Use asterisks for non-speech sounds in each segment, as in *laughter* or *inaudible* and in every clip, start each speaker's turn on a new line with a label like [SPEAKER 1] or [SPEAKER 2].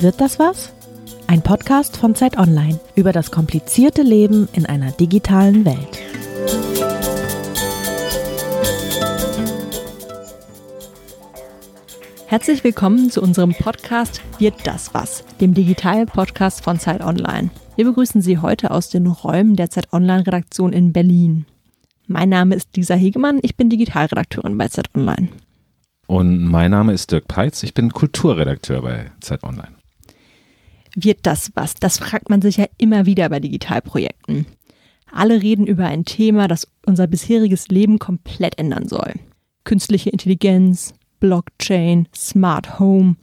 [SPEAKER 1] Wird das was? Ein Podcast von Zeit Online über das komplizierte Leben in einer digitalen Welt. Herzlich willkommen zu unserem Podcast Wird das was, dem Digital-Podcast von Zeit Online. Wir begrüßen Sie heute aus den Räumen der Zeit Online-Redaktion in Berlin. Mein Name ist Lisa Hegemann, ich bin Digitalredakteurin bei Zeit Online.
[SPEAKER 2] Und mein Name ist Dirk Peitz, ich bin Kulturredakteur bei Zeit Online.
[SPEAKER 1] Wird das was? Das fragt man sich ja immer wieder bei Digitalprojekten. Alle reden über ein Thema, das unser bisheriges Leben komplett ändern soll. Künstliche Intelligenz, Blockchain, Smart Home.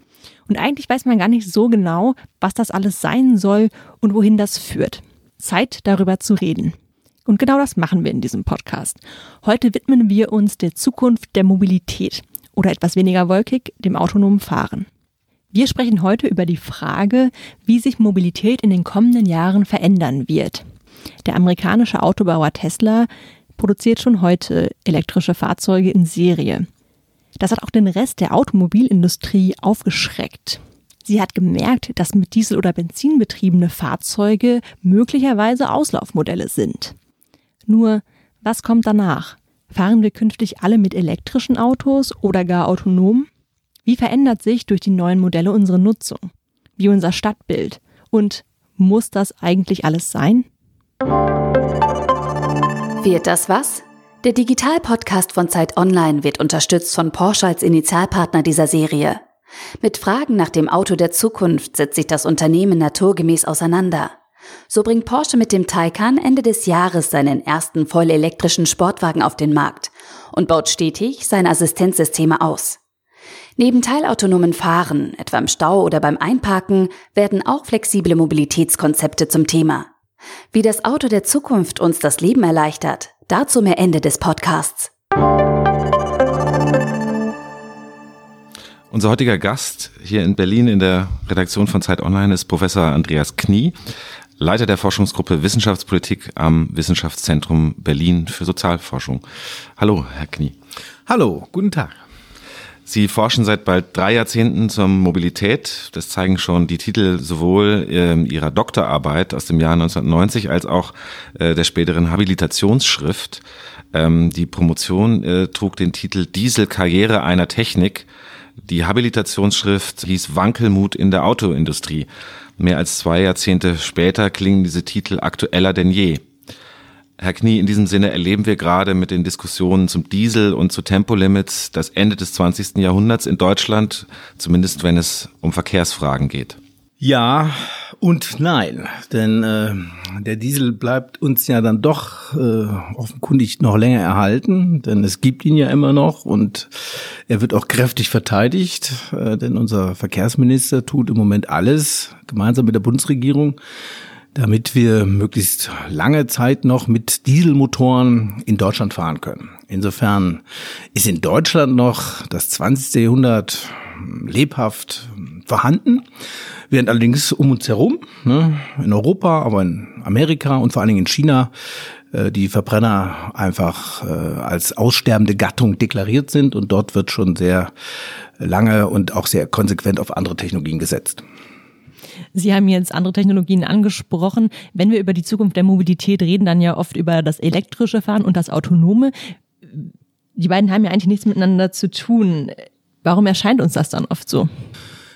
[SPEAKER 1] Und eigentlich weiß man gar nicht so genau, was das alles sein soll und wohin das führt. Zeit darüber zu reden. Und genau das machen wir in diesem Podcast. Heute widmen wir uns der Zukunft der Mobilität oder etwas weniger wolkig dem autonomen Fahren. Wir sprechen heute über die Frage, wie sich Mobilität in den kommenden Jahren verändern wird. Der amerikanische Autobauer Tesla produziert schon heute elektrische Fahrzeuge in Serie. Das hat auch den Rest der Automobilindustrie aufgeschreckt. Sie hat gemerkt, dass mit Diesel- oder Benzin betriebene Fahrzeuge möglicherweise Auslaufmodelle sind. Nur, was kommt danach? Fahren wir künftig alle mit elektrischen Autos oder gar autonom? Wie verändert sich durch die neuen Modelle unsere Nutzung? Wie unser Stadtbild? Und muss das eigentlich alles sein?
[SPEAKER 3] Wird das was? Der Digital-Podcast von Zeit Online wird unterstützt von Porsche als Initialpartner dieser Serie. Mit Fragen nach dem Auto der Zukunft setzt sich das Unternehmen naturgemäß auseinander. So bringt Porsche mit dem Taycan Ende des Jahres seinen ersten voll elektrischen Sportwagen auf den Markt und baut stetig seine Assistenzsysteme aus. Neben teilautonomen Fahren, etwa im Stau oder beim Einparken, werden auch flexible Mobilitätskonzepte zum Thema. Wie das Auto der Zukunft uns das Leben erleichtert, dazu mehr Ende des Podcasts.
[SPEAKER 2] Unser heutiger Gast hier in Berlin in der Redaktion von Zeit Online ist Professor Andreas Knie. Leiter der Forschungsgruppe Wissenschaftspolitik am Wissenschaftszentrum Berlin für Sozialforschung. Hallo, Herr Knie.
[SPEAKER 4] Hallo, guten Tag.
[SPEAKER 2] Sie forschen seit bald drei Jahrzehnten zur Mobilität. Das zeigen schon die Titel sowohl äh, Ihrer Doktorarbeit aus dem Jahr 1990 als auch äh, der späteren Habilitationsschrift. Ähm, die Promotion äh, trug den Titel Dieselkarriere einer Technik. Die Habilitationsschrift hieß Wankelmut in der Autoindustrie. Mehr als zwei Jahrzehnte später klingen diese Titel aktueller denn je. Herr Knie, in diesem Sinne erleben wir gerade mit den Diskussionen zum Diesel und zu Tempolimits das Ende des 20. Jahrhunderts in Deutschland, zumindest wenn es um Verkehrsfragen geht.
[SPEAKER 4] Ja und nein, denn äh, der Diesel bleibt uns ja dann doch äh, offenkundig noch länger erhalten, denn es gibt ihn ja immer noch und er wird auch kräftig verteidigt, äh, denn unser Verkehrsminister tut im Moment alles gemeinsam mit der Bundesregierung, damit wir möglichst lange Zeit noch mit Dieselmotoren in Deutschland fahren können. Insofern ist in Deutschland noch das 20. Jahrhundert lebhaft vorhanden. Während allerdings um uns herum, ne, in Europa, aber in Amerika und vor allen Dingen in China, äh, die Verbrenner einfach äh, als aussterbende Gattung deklariert sind und dort wird schon sehr lange und auch sehr konsequent auf andere Technologien gesetzt.
[SPEAKER 1] Sie haben jetzt andere Technologien angesprochen. Wenn wir über die Zukunft der Mobilität reden, dann ja oft über das elektrische Fahren und das autonome. Die beiden haben ja eigentlich nichts miteinander zu tun. Warum erscheint uns das dann oft so?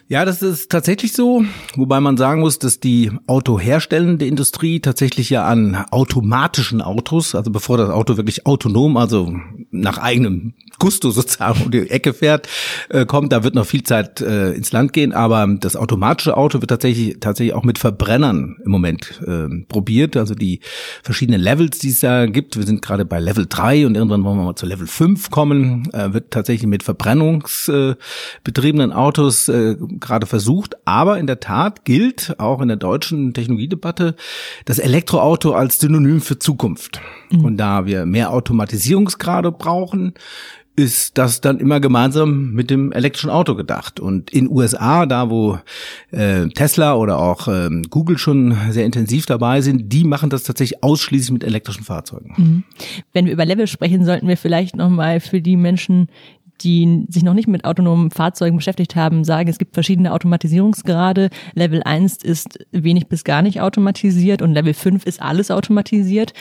[SPEAKER 4] Ja, das ist tatsächlich so, wobei man sagen muss, dass die autoherstellende Industrie tatsächlich ja an automatischen Autos, also bevor das Auto wirklich autonom, also nach eigenem Gusto *laughs* sozusagen um die Ecke fährt, äh, kommt, da wird noch viel Zeit äh, ins Land gehen, aber das automatische Auto wird tatsächlich tatsächlich auch mit Verbrennern im Moment äh, probiert, also die verschiedenen Levels, die es da gibt, wir sind gerade bei Level 3 und irgendwann wollen wir mal zu Level 5 kommen, äh, wird tatsächlich mit verbrennungsbetriebenen Autos äh, gerade versucht. Aber in der Tat gilt auch in der deutschen Technologiedebatte das Elektroauto als Synonym für Zukunft. Mhm. Und da wir mehr Automatisierungsgrade brauchen, ist das dann immer gemeinsam mit dem elektrischen Auto gedacht. Und in USA, da wo äh, Tesla oder auch äh, Google schon sehr intensiv dabei sind, die machen das tatsächlich ausschließlich mit elektrischen Fahrzeugen. Mhm.
[SPEAKER 1] Wenn wir über Level sprechen, sollten wir vielleicht nochmal für die Menschen, die sich noch nicht mit autonomen Fahrzeugen beschäftigt haben, sagen, es gibt verschiedene Automatisierungsgrade. Level 1 ist wenig bis gar nicht automatisiert und Level 5 ist alles automatisiert.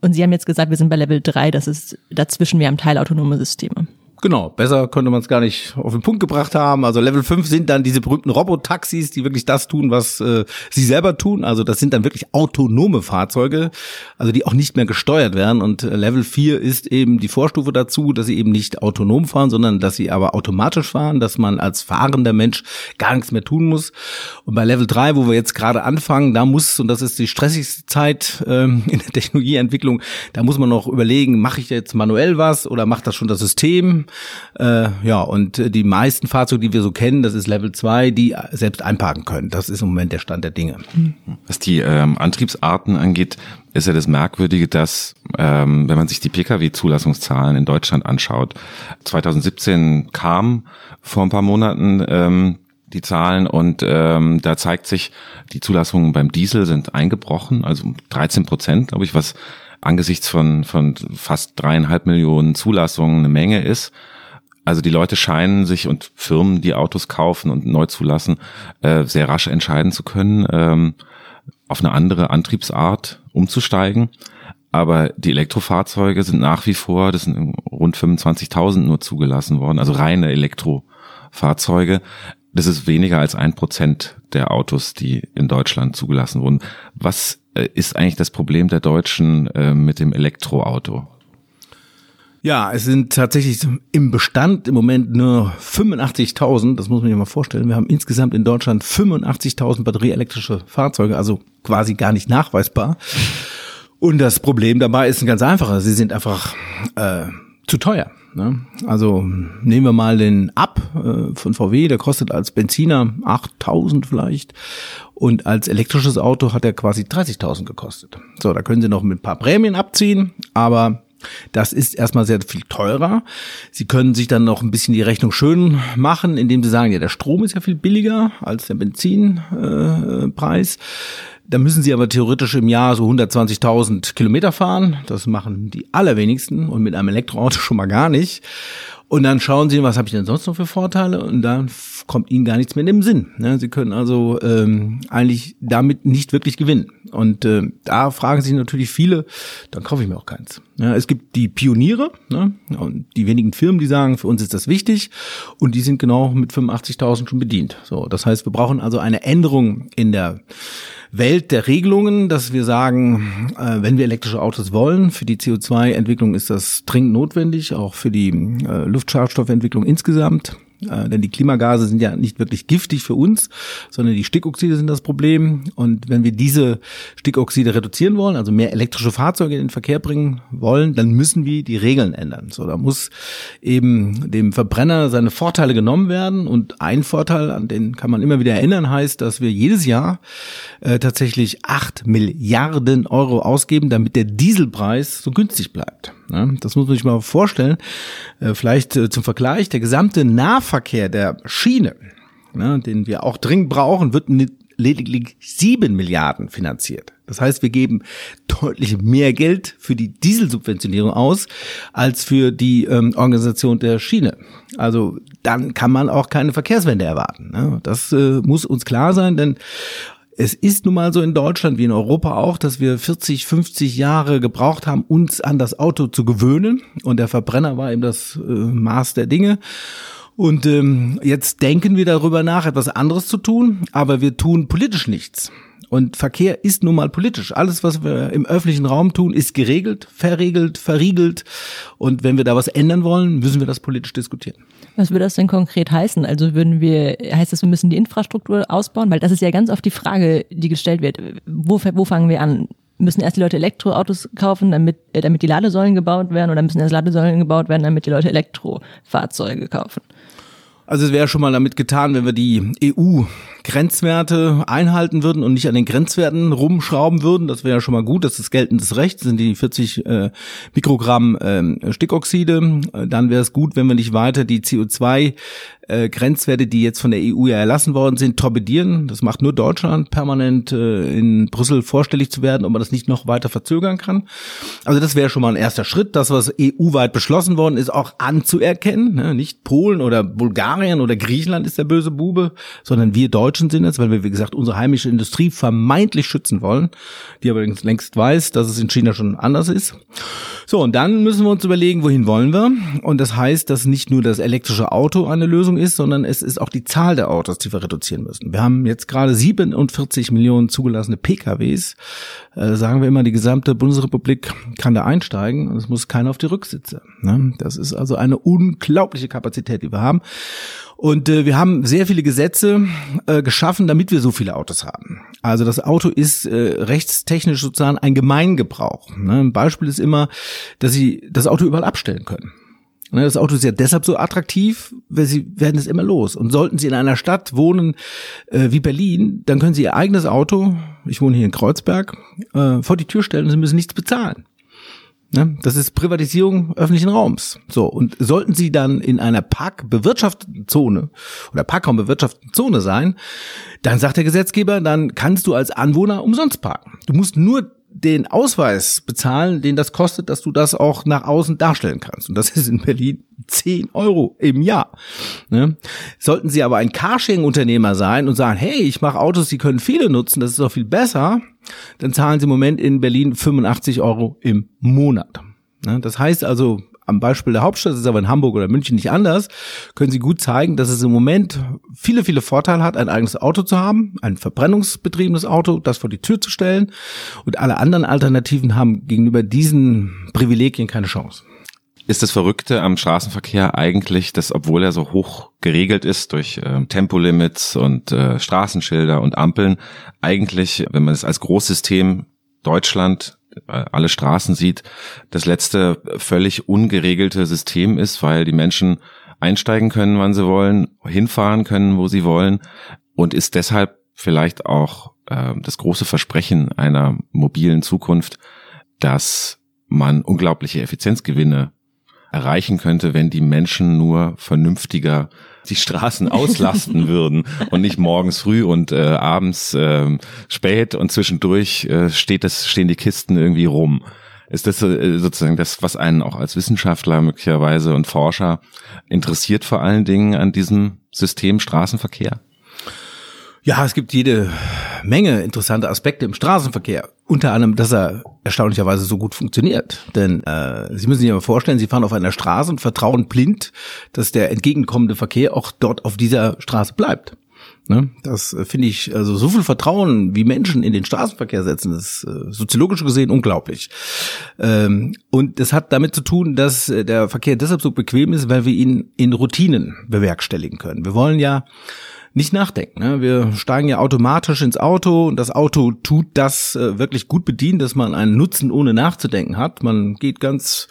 [SPEAKER 1] Und Sie haben jetzt gesagt, wir sind bei Level 3, das ist dazwischen, wir haben teilautonome Systeme.
[SPEAKER 4] Genau, besser könnte man es gar nicht auf den Punkt gebracht haben. Also Level 5 sind dann diese berühmten Robotaxis, die wirklich das tun, was äh, sie selber tun. Also das sind dann wirklich autonome Fahrzeuge, also die auch nicht mehr gesteuert werden. Und äh, Level 4 ist eben die Vorstufe dazu, dass sie eben nicht autonom fahren, sondern dass sie aber automatisch fahren, dass man als fahrender Mensch gar nichts mehr tun muss. Und bei Level 3, wo wir jetzt gerade anfangen, da muss, und das ist die stressigste Zeit ähm, *laughs* in der Technologieentwicklung, da muss man noch überlegen, mache ich jetzt manuell was oder macht das schon das System? Äh, ja, und die meisten Fahrzeuge, die wir so kennen, das ist Level 2, die selbst einparken können. Das ist im Moment der Stand der Dinge.
[SPEAKER 2] Was die ähm, Antriebsarten angeht, ist ja das Merkwürdige, dass, ähm, wenn man sich die Pkw-Zulassungszahlen in Deutschland anschaut, 2017 kam vor ein paar Monaten ähm, die Zahlen und ähm, da zeigt sich, die Zulassungen beim Diesel sind eingebrochen, also 13 Prozent, glaube ich, was angesichts von, von fast dreieinhalb Millionen Zulassungen eine Menge ist. Also die Leute scheinen sich und Firmen, die Autos kaufen und neu zulassen, äh, sehr rasch entscheiden zu können, ähm, auf eine andere Antriebsart umzusteigen. Aber die Elektrofahrzeuge sind nach wie vor, das sind rund 25.000 nur zugelassen worden, also reine Elektrofahrzeuge. Das ist weniger als ein Prozent der Autos, die in Deutschland zugelassen wurden. Was äh, ist eigentlich das Problem der Deutschen äh, mit dem Elektroauto?
[SPEAKER 4] Ja, es sind tatsächlich im Bestand im Moment nur 85.000, das muss man sich mal vorstellen. Wir haben insgesamt in Deutschland 85.000 batterieelektrische Fahrzeuge, also quasi gar nicht nachweisbar. Und das Problem dabei ist ein ganz einfacher, sie sind einfach äh, zu teuer. Ne? Also nehmen wir mal den Ab äh, von VW, der kostet als Benziner 8000 vielleicht und als elektrisches Auto hat er quasi 30.000 gekostet. So, da können Sie noch mit ein paar Prämien abziehen, aber das ist erstmal sehr viel teurer. Sie können sich dann noch ein bisschen die Rechnung schön machen, indem Sie sagen, ja, der Strom ist ja viel billiger als der Benzinpreis. Äh, da müssen Sie aber theoretisch im Jahr so 120.000 Kilometer fahren. Das machen die allerwenigsten und mit einem Elektroauto *laughs* schon mal gar nicht. Und dann schauen Sie, was habe ich denn sonst noch für Vorteile? Und dann kommt Ihnen gar nichts mehr in den Sinn. Ne? Sie können also ähm, eigentlich damit nicht wirklich gewinnen. Und äh, da fragen sich natürlich viele, dann kaufe ich mir auch keins. Ja, es gibt die Pioniere ne? und die wenigen Firmen, die sagen, für uns ist das wichtig. Und die sind genau mit 85.000 schon bedient. So, das heißt, wir brauchen also eine Änderung in der Welt der Regelungen, dass wir sagen, äh, wenn wir elektrische Autos wollen, für die CO2-Entwicklung ist das dringend notwendig, auch für die äh, Luftschadstoffentwicklung insgesamt. Äh, denn die Klimagase sind ja nicht wirklich giftig für uns, sondern die Stickoxide sind das Problem. Und wenn wir diese Stickoxide reduzieren wollen, also mehr elektrische Fahrzeuge in den Verkehr bringen wollen, dann müssen wir die Regeln ändern. So, da muss eben dem Verbrenner seine Vorteile genommen werden. Und ein Vorteil, an den kann man immer wieder erinnern, heißt, dass wir jedes Jahr äh, tatsächlich acht Milliarden Euro ausgeben, damit der Dieselpreis so günstig bleibt. Ne? Das muss man sich mal vorstellen. Äh, vielleicht äh, zum Vergleich, der gesamte Nahverkehr der Schiene, ne, den wir auch dringend brauchen, wird mit lediglich sieben Milliarden finanziert. Das heißt, wir geben deutlich mehr Geld für die Dieselsubventionierung aus als für die ähm, Organisation der Schiene. Also dann kann man auch keine Verkehrswende erwarten. Ne? Das äh, muss uns klar sein, denn es ist nun mal so in Deutschland wie in Europa auch, dass wir 40, 50 Jahre gebraucht haben, uns an das Auto zu gewöhnen. Und der Verbrenner war eben das äh, Maß der Dinge. Und ähm, jetzt denken wir darüber nach, etwas anderes zu tun, aber wir tun politisch nichts. Und Verkehr ist nun mal politisch. Alles, was wir im öffentlichen Raum tun, ist geregelt, verregelt, verriegelt. Und wenn wir da was ändern wollen, müssen wir das politisch diskutieren.
[SPEAKER 1] Was würde das denn konkret heißen? Also würden wir, heißt das, wir müssen die Infrastruktur ausbauen? Weil das ist ja ganz oft die Frage, die gestellt wird. Wo, wo fangen wir an? Müssen erst die Leute Elektroautos kaufen, damit, äh, damit die Ladesäulen gebaut werden? Oder müssen erst Ladesäulen gebaut werden, damit die Leute Elektrofahrzeuge kaufen?
[SPEAKER 4] Also es wäre schon mal damit getan, wenn wir die EU-Grenzwerte einhalten würden und nicht an den Grenzwerten rumschrauben würden. Das wäre schon mal gut. Das ist geltendes Recht. Das sind die 40 äh, Mikrogramm äh, Stickoxide. Dann wäre es gut, wenn wir nicht weiter die CO2 äh, Grenzwerte, die jetzt von der EU ja erlassen worden sind, torpedieren. Das macht nur Deutschland, permanent äh, in Brüssel vorstellig zu werden, ob man das nicht noch weiter verzögern kann. Also das wäre schon mal ein erster Schritt, das, was EU-weit beschlossen worden ist, auch anzuerkennen. Ne? Nicht Polen oder Bulgarien oder Griechenland ist der böse Bube, sondern wir Deutschen sind es, weil wir, wie gesagt, unsere heimische Industrie vermeintlich schützen wollen, die aber längst weiß, dass es in China schon anders ist. So, und dann müssen wir uns überlegen, wohin wollen wir? Und das heißt, dass nicht nur das elektrische Auto eine Lösung ist, sondern es ist auch die Zahl der Autos, die wir reduzieren müssen. Wir haben jetzt gerade 47 Millionen zugelassene PKWs. Äh, sagen wir immer, die gesamte Bundesrepublik kann da einsteigen und es muss keiner auf die Rücksitze. Ne? Das ist also eine unglaubliche Kapazität, die wir haben. Und äh, wir haben sehr viele Gesetze äh, geschaffen, damit wir so viele Autos haben. Also das Auto ist äh, rechtstechnisch sozusagen ein Gemeingebrauch. Ne? Ein Beispiel ist immer, dass Sie das Auto überall abstellen können. Ne? Das Auto ist ja deshalb so attraktiv, weil Sie werden es immer los. Und sollten Sie in einer Stadt wohnen äh, wie Berlin, dann können Sie Ihr eigenes Auto, ich wohne hier in Kreuzberg, äh, vor die Tür stellen und Sie müssen nichts bezahlen. Ne? Das ist Privatisierung öffentlichen Raums. So, und sollten Sie dann in einer parkbewirtschafteten Zone oder parkraumbewirtschafteten Zone sein, dann sagt der Gesetzgeber, dann kannst du als Anwohner umsonst parken. Du musst nur den Ausweis bezahlen, den das kostet, dass du das auch nach außen darstellen kannst. Und das ist in Berlin 10 Euro im Jahr. Ne? Sollten Sie aber ein Carsharing-Unternehmer sein und sagen, hey, ich mache Autos, die können viele nutzen, das ist doch viel besser, dann zahlen Sie im Moment in Berlin 85 Euro im Monat. Ne? Das heißt also, am Beispiel der Hauptstadt, ist aber in Hamburg oder München nicht anders, können Sie gut zeigen, dass es im Moment viele, viele Vorteile hat, ein eigenes Auto zu haben, ein verbrennungsbetriebenes Auto, das vor die Tür zu stellen. Und alle anderen Alternativen haben gegenüber diesen Privilegien keine Chance.
[SPEAKER 2] Ist das Verrückte am Straßenverkehr eigentlich, dass obwohl er so hoch geregelt ist durch äh, Tempolimits und äh, Straßenschilder und Ampeln, eigentlich, wenn man es als Großsystem Deutschland alle Straßen sieht, das letzte völlig ungeregelte System ist, weil die Menschen einsteigen können, wann sie wollen, hinfahren können, wo sie wollen und ist deshalb vielleicht auch äh, das große Versprechen einer mobilen Zukunft, dass man unglaubliche Effizienzgewinne erreichen könnte, wenn die Menschen nur vernünftiger die Straßen auslasten würden und nicht morgens früh und äh, abends äh, spät und zwischendurch äh, steht das, stehen die Kisten irgendwie rum. Ist das äh, sozusagen das, was einen auch als Wissenschaftler möglicherweise und Forscher interessiert vor allen Dingen an diesem System Straßenverkehr?
[SPEAKER 4] Ja, es gibt jede Menge interessante Aspekte im Straßenverkehr. Unter anderem, dass er erstaunlicherweise so gut funktioniert. Denn äh, Sie müssen sich aber vorstellen, Sie fahren auf einer Straße und vertrauen blind, dass der entgegenkommende Verkehr auch dort auf dieser Straße bleibt. Ne? Das äh, finde ich, also so viel Vertrauen, wie Menschen in den Straßenverkehr setzen, ist äh, soziologisch gesehen unglaublich. Ähm, und das hat damit zu tun, dass äh, der Verkehr deshalb so bequem ist, weil wir ihn in Routinen bewerkstelligen können. Wir wollen ja nicht nachdenken. Ne? Wir steigen ja automatisch ins Auto und das Auto tut das äh, wirklich gut bedient, dass man einen Nutzen ohne nachzudenken hat. Man geht ganz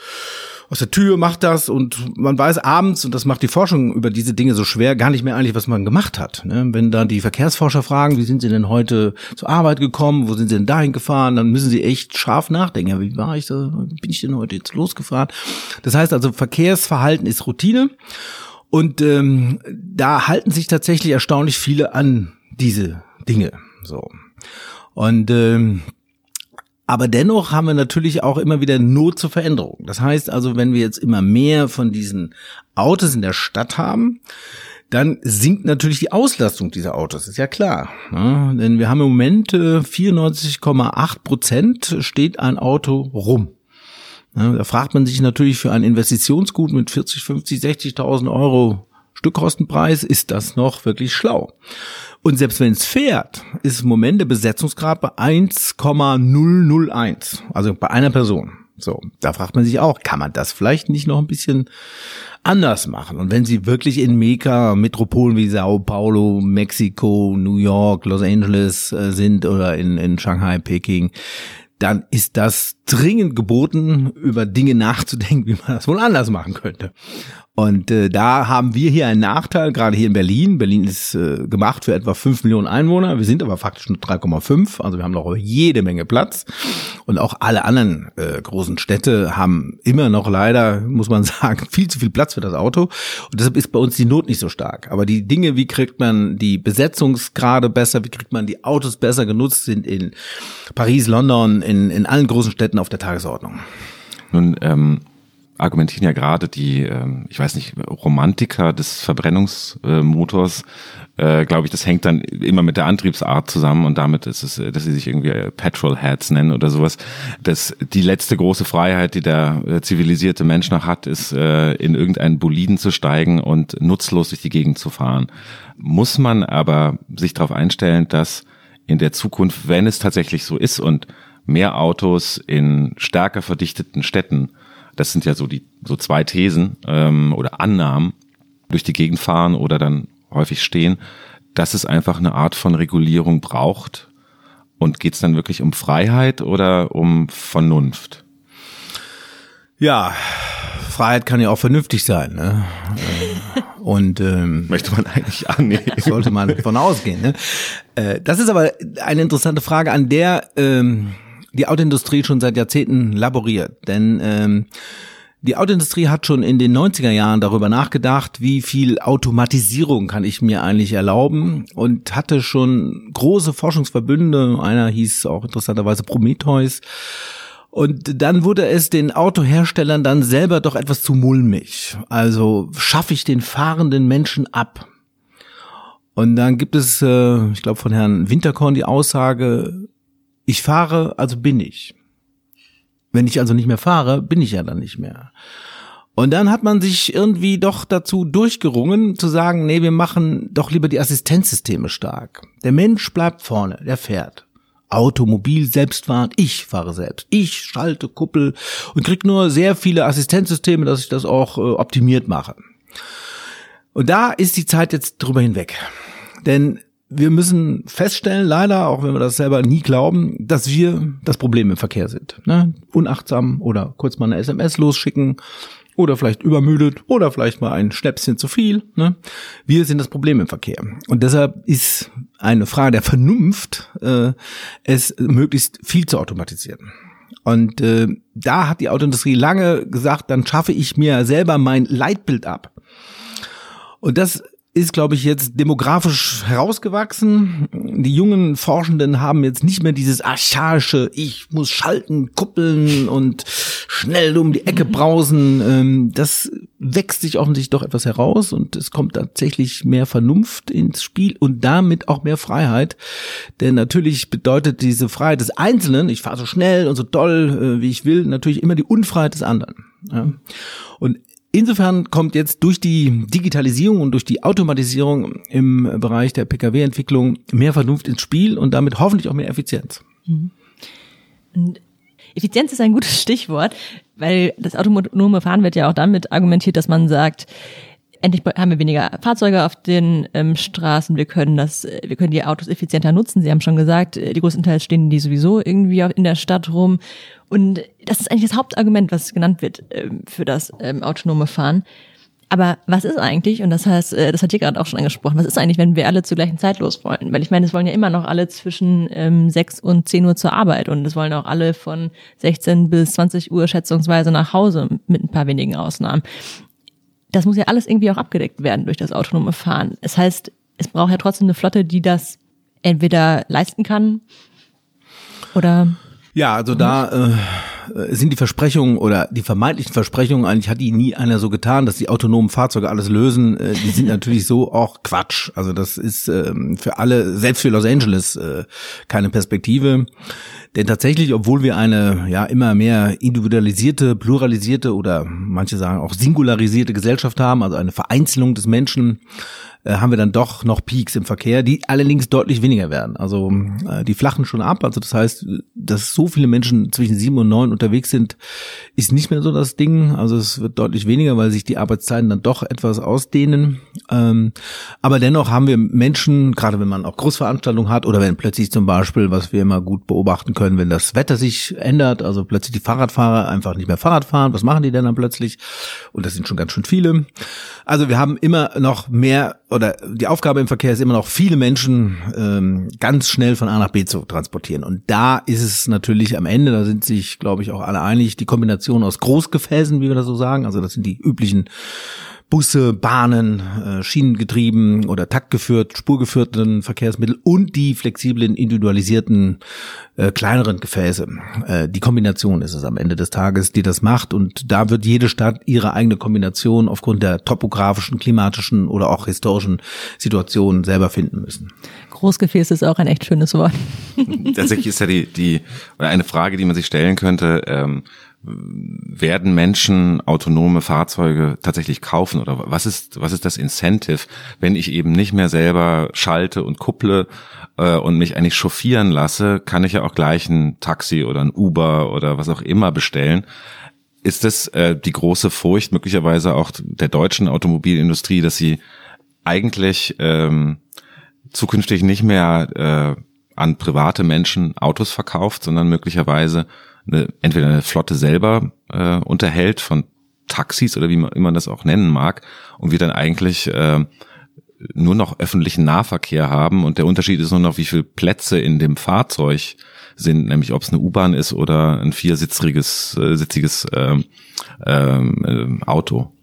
[SPEAKER 4] aus der Tür, macht das und man weiß abends, und das macht die Forschung über diese Dinge so schwer, gar nicht mehr eigentlich, was man gemacht hat. Ne? Wenn da die Verkehrsforscher fragen, wie sind sie denn heute zur Arbeit gekommen, wo sind sie denn dahin gefahren, dann müssen sie echt scharf nachdenken. Wie war ich da, bin ich denn heute jetzt losgefahren? Das heißt also, Verkehrsverhalten ist Routine. Und ähm, da halten sich tatsächlich erstaunlich viele an diese Dinge. So. Und ähm, aber dennoch haben wir natürlich auch immer wieder Not zur Veränderung. Das heißt also, wenn wir jetzt immer mehr von diesen Autos in der Stadt haben, dann sinkt natürlich die Auslastung dieser Autos, ist ja klar. Ne? Denn wir haben im Moment äh, 94,8 Prozent steht ein Auto rum. Ja, da fragt man sich natürlich für ein Investitionsgut mit 40, 50, 60.000 Euro Stückkostenpreis, ist das noch wirklich schlau? Und selbst wenn es fährt, ist im Moment der Besetzungsgrad bei 1,001, also bei einer Person. So, da fragt man sich auch, kann man das vielleicht nicht noch ein bisschen anders machen? Und wenn Sie wirklich in Meka, Metropolen wie Sao Paulo, Mexiko, New York, Los Angeles äh, sind oder in, in Shanghai, Peking, dann ist das dringend geboten, über Dinge nachzudenken, *laughs* wie man das wohl anders machen könnte. Und äh, da haben wir hier einen Nachteil, gerade hier in Berlin. Berlin ist äh, gemacht für etwa fünf Millionen Einwohner. Wir sind aber faktisch nur 3,5. Also wir haben noch jede Menge Platz. Und auch alle anderen äh, großen Städte haben immer noch leider, muss man *laughs* sagen, viel zu viel Platz für das Auto. Und deshalb ist bei uns die Not nicht so stark. Aber die Dinge, wie kriegt man die Besetzungsgrade besser, wie kriegt man die Autos besser genutzt, sind in Paris, London, in, in allen großen Städten auf der Tagesordnung.
[SPEAKER 2] Nun, ähm, argumentieren ja gerade die, ähm, ich weiß nicht, Romantiker des Verbrennungsmotors, äh, glaube ich, das hängt dann immer mit der Antriebsart zusammen und damit ist es, dass sie sich irgendwie Petrolheads nennen oder sowas. Das, die letzte große Freiheit, die der äh, zivilisierte Mensch noch hat, ist, äh, in irgendeinen Boliden zu steigen und nutzlos durch die Gegend zu fahren. Muss man aber sich darauf einstellen, dass in der Zukunft, wenn es tatsächlich so ist und mehr Autos in stärker verdichteten Städten das sind ja so die so zwei Thesen ähm, oder Annahmen durch die Gegend fahren oder dann häufig stehen, dass es einfach eine Art von Regulierung braucht. Und geht es dann wirklich um Freiheit oder um Vernunft?
[SPEAKER 4] Ja, Freiheit kann ja auch vernünftig sein. Ne? *laughs* Und ähm,
[SPEAKER 2] möchte man eigentlich annehmen. *laughs*
[SPEAKER 4] Sollte man von ausgehen. Ne? Äh, das ist aber eine interessante Frage, an der ähm, die Autoindustrie schon seit Jahrzehnten laboriert. Denn ähm, die Autoindustrie hat schon in den 90er Jahren darüber nachgedacht, wie viel Automatisierung kann ich mir eigentlich erlauben und hatte schon große Forschungsverbünde. Einer hieß auch interessanterweise Prometheus. Und dann wurde es den Autoherstellern dann selber doch etwas zu mulmig. Also schaffe ich den fahrenden Menschen ab. Und dann gibt es, äh, ich glaube von Herrn Winterkorn die Aussage, ich fahre, also bin ich. Wenn ich also nicht mehr fahre, bin ich ja dann nicht mehr. Und dann hat man sich irgendwie doch dazu durchgerungen, zu sagen, nee, wir machen doch lieber die Assistenzsysteme stark. Der Mensch bleibt vorne, der fährt. Automobil, selbstfahrend, ich fahre selbst. Ich schalte Kuppel und krieg nur sehr viele Assistenzsysteme, dass ich das auch äh, optimiert mache. Und da ist die Zeit jetzt drüber hinweg. Denn wir müssen feststellen, leider, auch wenn wir das selber nie glauben, dass wir das Problem im Verkehr sind. Ne? Unachtsam oder kurz mal eine SMS losschicken oder vielleicht übermüdet oder vielleicht mal ein Schnäpschen zu viel. Ne? Wir sind das Problem im Verkehr. Und deshalb ist eine Frage der Vernunft, äh, es möglichst viel zu automatisieren. Und äh, da hat die Autoindustrie lange gesagt, dann schaffe ich mir selber mein Leitbild ab. Und das ist, glaube ich, jetzt demografisch herausgewachsen. Die jungen Forschenden haben jetzt nicht mehr dieses archaische, ich muss schalten, kuppeln und schnell um die Ecke brausen. Ähm, das wächst sich offensichtlich doch etwas heraus und es kommt tatsächlich mehr Vernunft ins Spiel und damit auch mehr Freiheit. Denn natürlich bedeutet diese Freiheit des Einzelnen, ich fahre so schnell und so doll, äh, wie ich will, natürlich immer die Unfreiheit des anderen. Und Insofern kommt jetzt durch die Digitalisierung und durch die Automatisierung im Bereich der Pkw-Entwicklung mehr Vernunft ins Spiel und damit hoffentlich auch mehr Effizienz. Mhm.
[SPEAKER 1] Effizienz ist ein gutes *laughs* Stichwort, weil das autonome Fahren wird ja auch damit argumentiert, dass man sagt, endlich haben wir weniger Fahrzeuge auf den ähm, Straßen, wir können das, wir können die Autos effizienter nutzen. Sie haben schon gesagt, äh, die größten Teils stehen die sowieso irgendwie in der Stadt rum. Und das ist eigentlich das Hauptargument, was genannt wird ähm, für das ähm, autonome Fahren. Aber was ist eigentlich, und das heißt, äh, das hat hier gerade auch schon angesprochen, was ist eigentlich, wenn wir alle zur gleichen Zeit los wollen? Weil ich meine, es wollen ja immer noch alle zwischen ähm, 6 und 10 Uhr zur Arbeit und es wollen auch alle von 16 bis 20 Uhr schätzungsweise nach Hause mit ein paar wenigen Ausnahmen das muss ja alles irgendwie auch abgedeckt werden durch das autonome Fahren. Es heißt, es braucht ja trotzdem eine Flotte, die das entweder leisten kann oder
[SPEAKER 4] ja, also da äh, sind die Versprechungen oder die vermeintlichen Versprechungen, eigentlich hat die nie einer so getan, dass die autonomen Fahrzeuge alles lösen. Äh, die sind natürlich so auch Quatsch. Also das ist äh, für alle, selbst für Los Angeles, äh, keine Perspektive. Denn tatsächlich, obwohl wir eine ja immer mehr individualisierte, pluralisierte oder manche sagen auch singularisierte Gesellschaft haben, also eine Vereinzelung des Menschen, äh, haben wir dann doch noch Peaks im Verkehr, die allerdings deutlich weniger werden. Also äh, die flachen schon ab. Also das heißt, dass so viele Menschen zwischen sieben und neun unterwegs sind, ist nicht mehr so das Ding. Also es wird deutlich weniger, weil sich die Arbeitszeiten dann doch etwas ausdehnen. Ähm, aber dennoch haben wir Menschen, gerade wenn man auch Großveranstaltungen hat oder wenn plötzlich zum Beispiel, was wir immer gut beobachten können, wenn das Wetter sich ändert, also plötzlich die Fahrradfahrer einfach nicht mehr Fahrrad fahren, was machen die denn dann plötzlich? Und das sind schon ganz schön viele. Also wir haben immer noch mehr oder die Aufgabe im Verkehr ist immer noch, viele Menschen ähm, ganz schnell von A nach B zu transportieren. Und da ist es natürlich am Ende, da sind sich, glaube ich, auch alle einig, die Kombination aus Großgefäßen, wie wir das so sagen, also das sind die üblichen Busse, Bahnen, äh, Schienengetrieben oder taktgeführt, spurgeführten Verkehrsmittel und die flexiblen, individualisierten, äh, kleineren Gefäße. Äh, die Kombination ist es am Ende des Tages, die das macht. Und da wird jede Stadt ihre eigene Kombination aufgrund der topografischen, klimatischen oder auch historischen Situation selber finden müssen.
[SPEAKER 1] Großgefäß ist auch ein echt schönes Wort.
[SPEAKER 2] Tatsächlich ist ja die, die, oder eine Frage, die man sich stellen könnte, ähm, werden Menschen autonome Fahrzeuge tatsächlich kaufen oder was ist was ist das Incentive, wenn ich eben nicht mehr selber schalte und kupple äh, und mich eigentlich chauffieren lasse, kann ich ja auch gleich ein Taxi oder ein Uber oder was auch immer bestellen. Ist das äh, die große Furcht möglicherweise auch der deutschen Automobilindustrie, dass sie eigentlich ähm, zukünftig nicht mehr äh, an private Menschen Autos verkauft, sondern möglicherweise eine, entweder eine Flotte selber äh, unterhält von Taxis oder wie man, wie man das auch nennen mag und wir dann eigentlich äh, nur noch öffentlichen Nahverkehr haben und der Unterschied ist nur noch, wie viele Plätze in dem Fahrzeug sind, nämlich ob es eine U-Bahn ist oder ein viersitziges äh, sitziges ähm, ähm, Auto.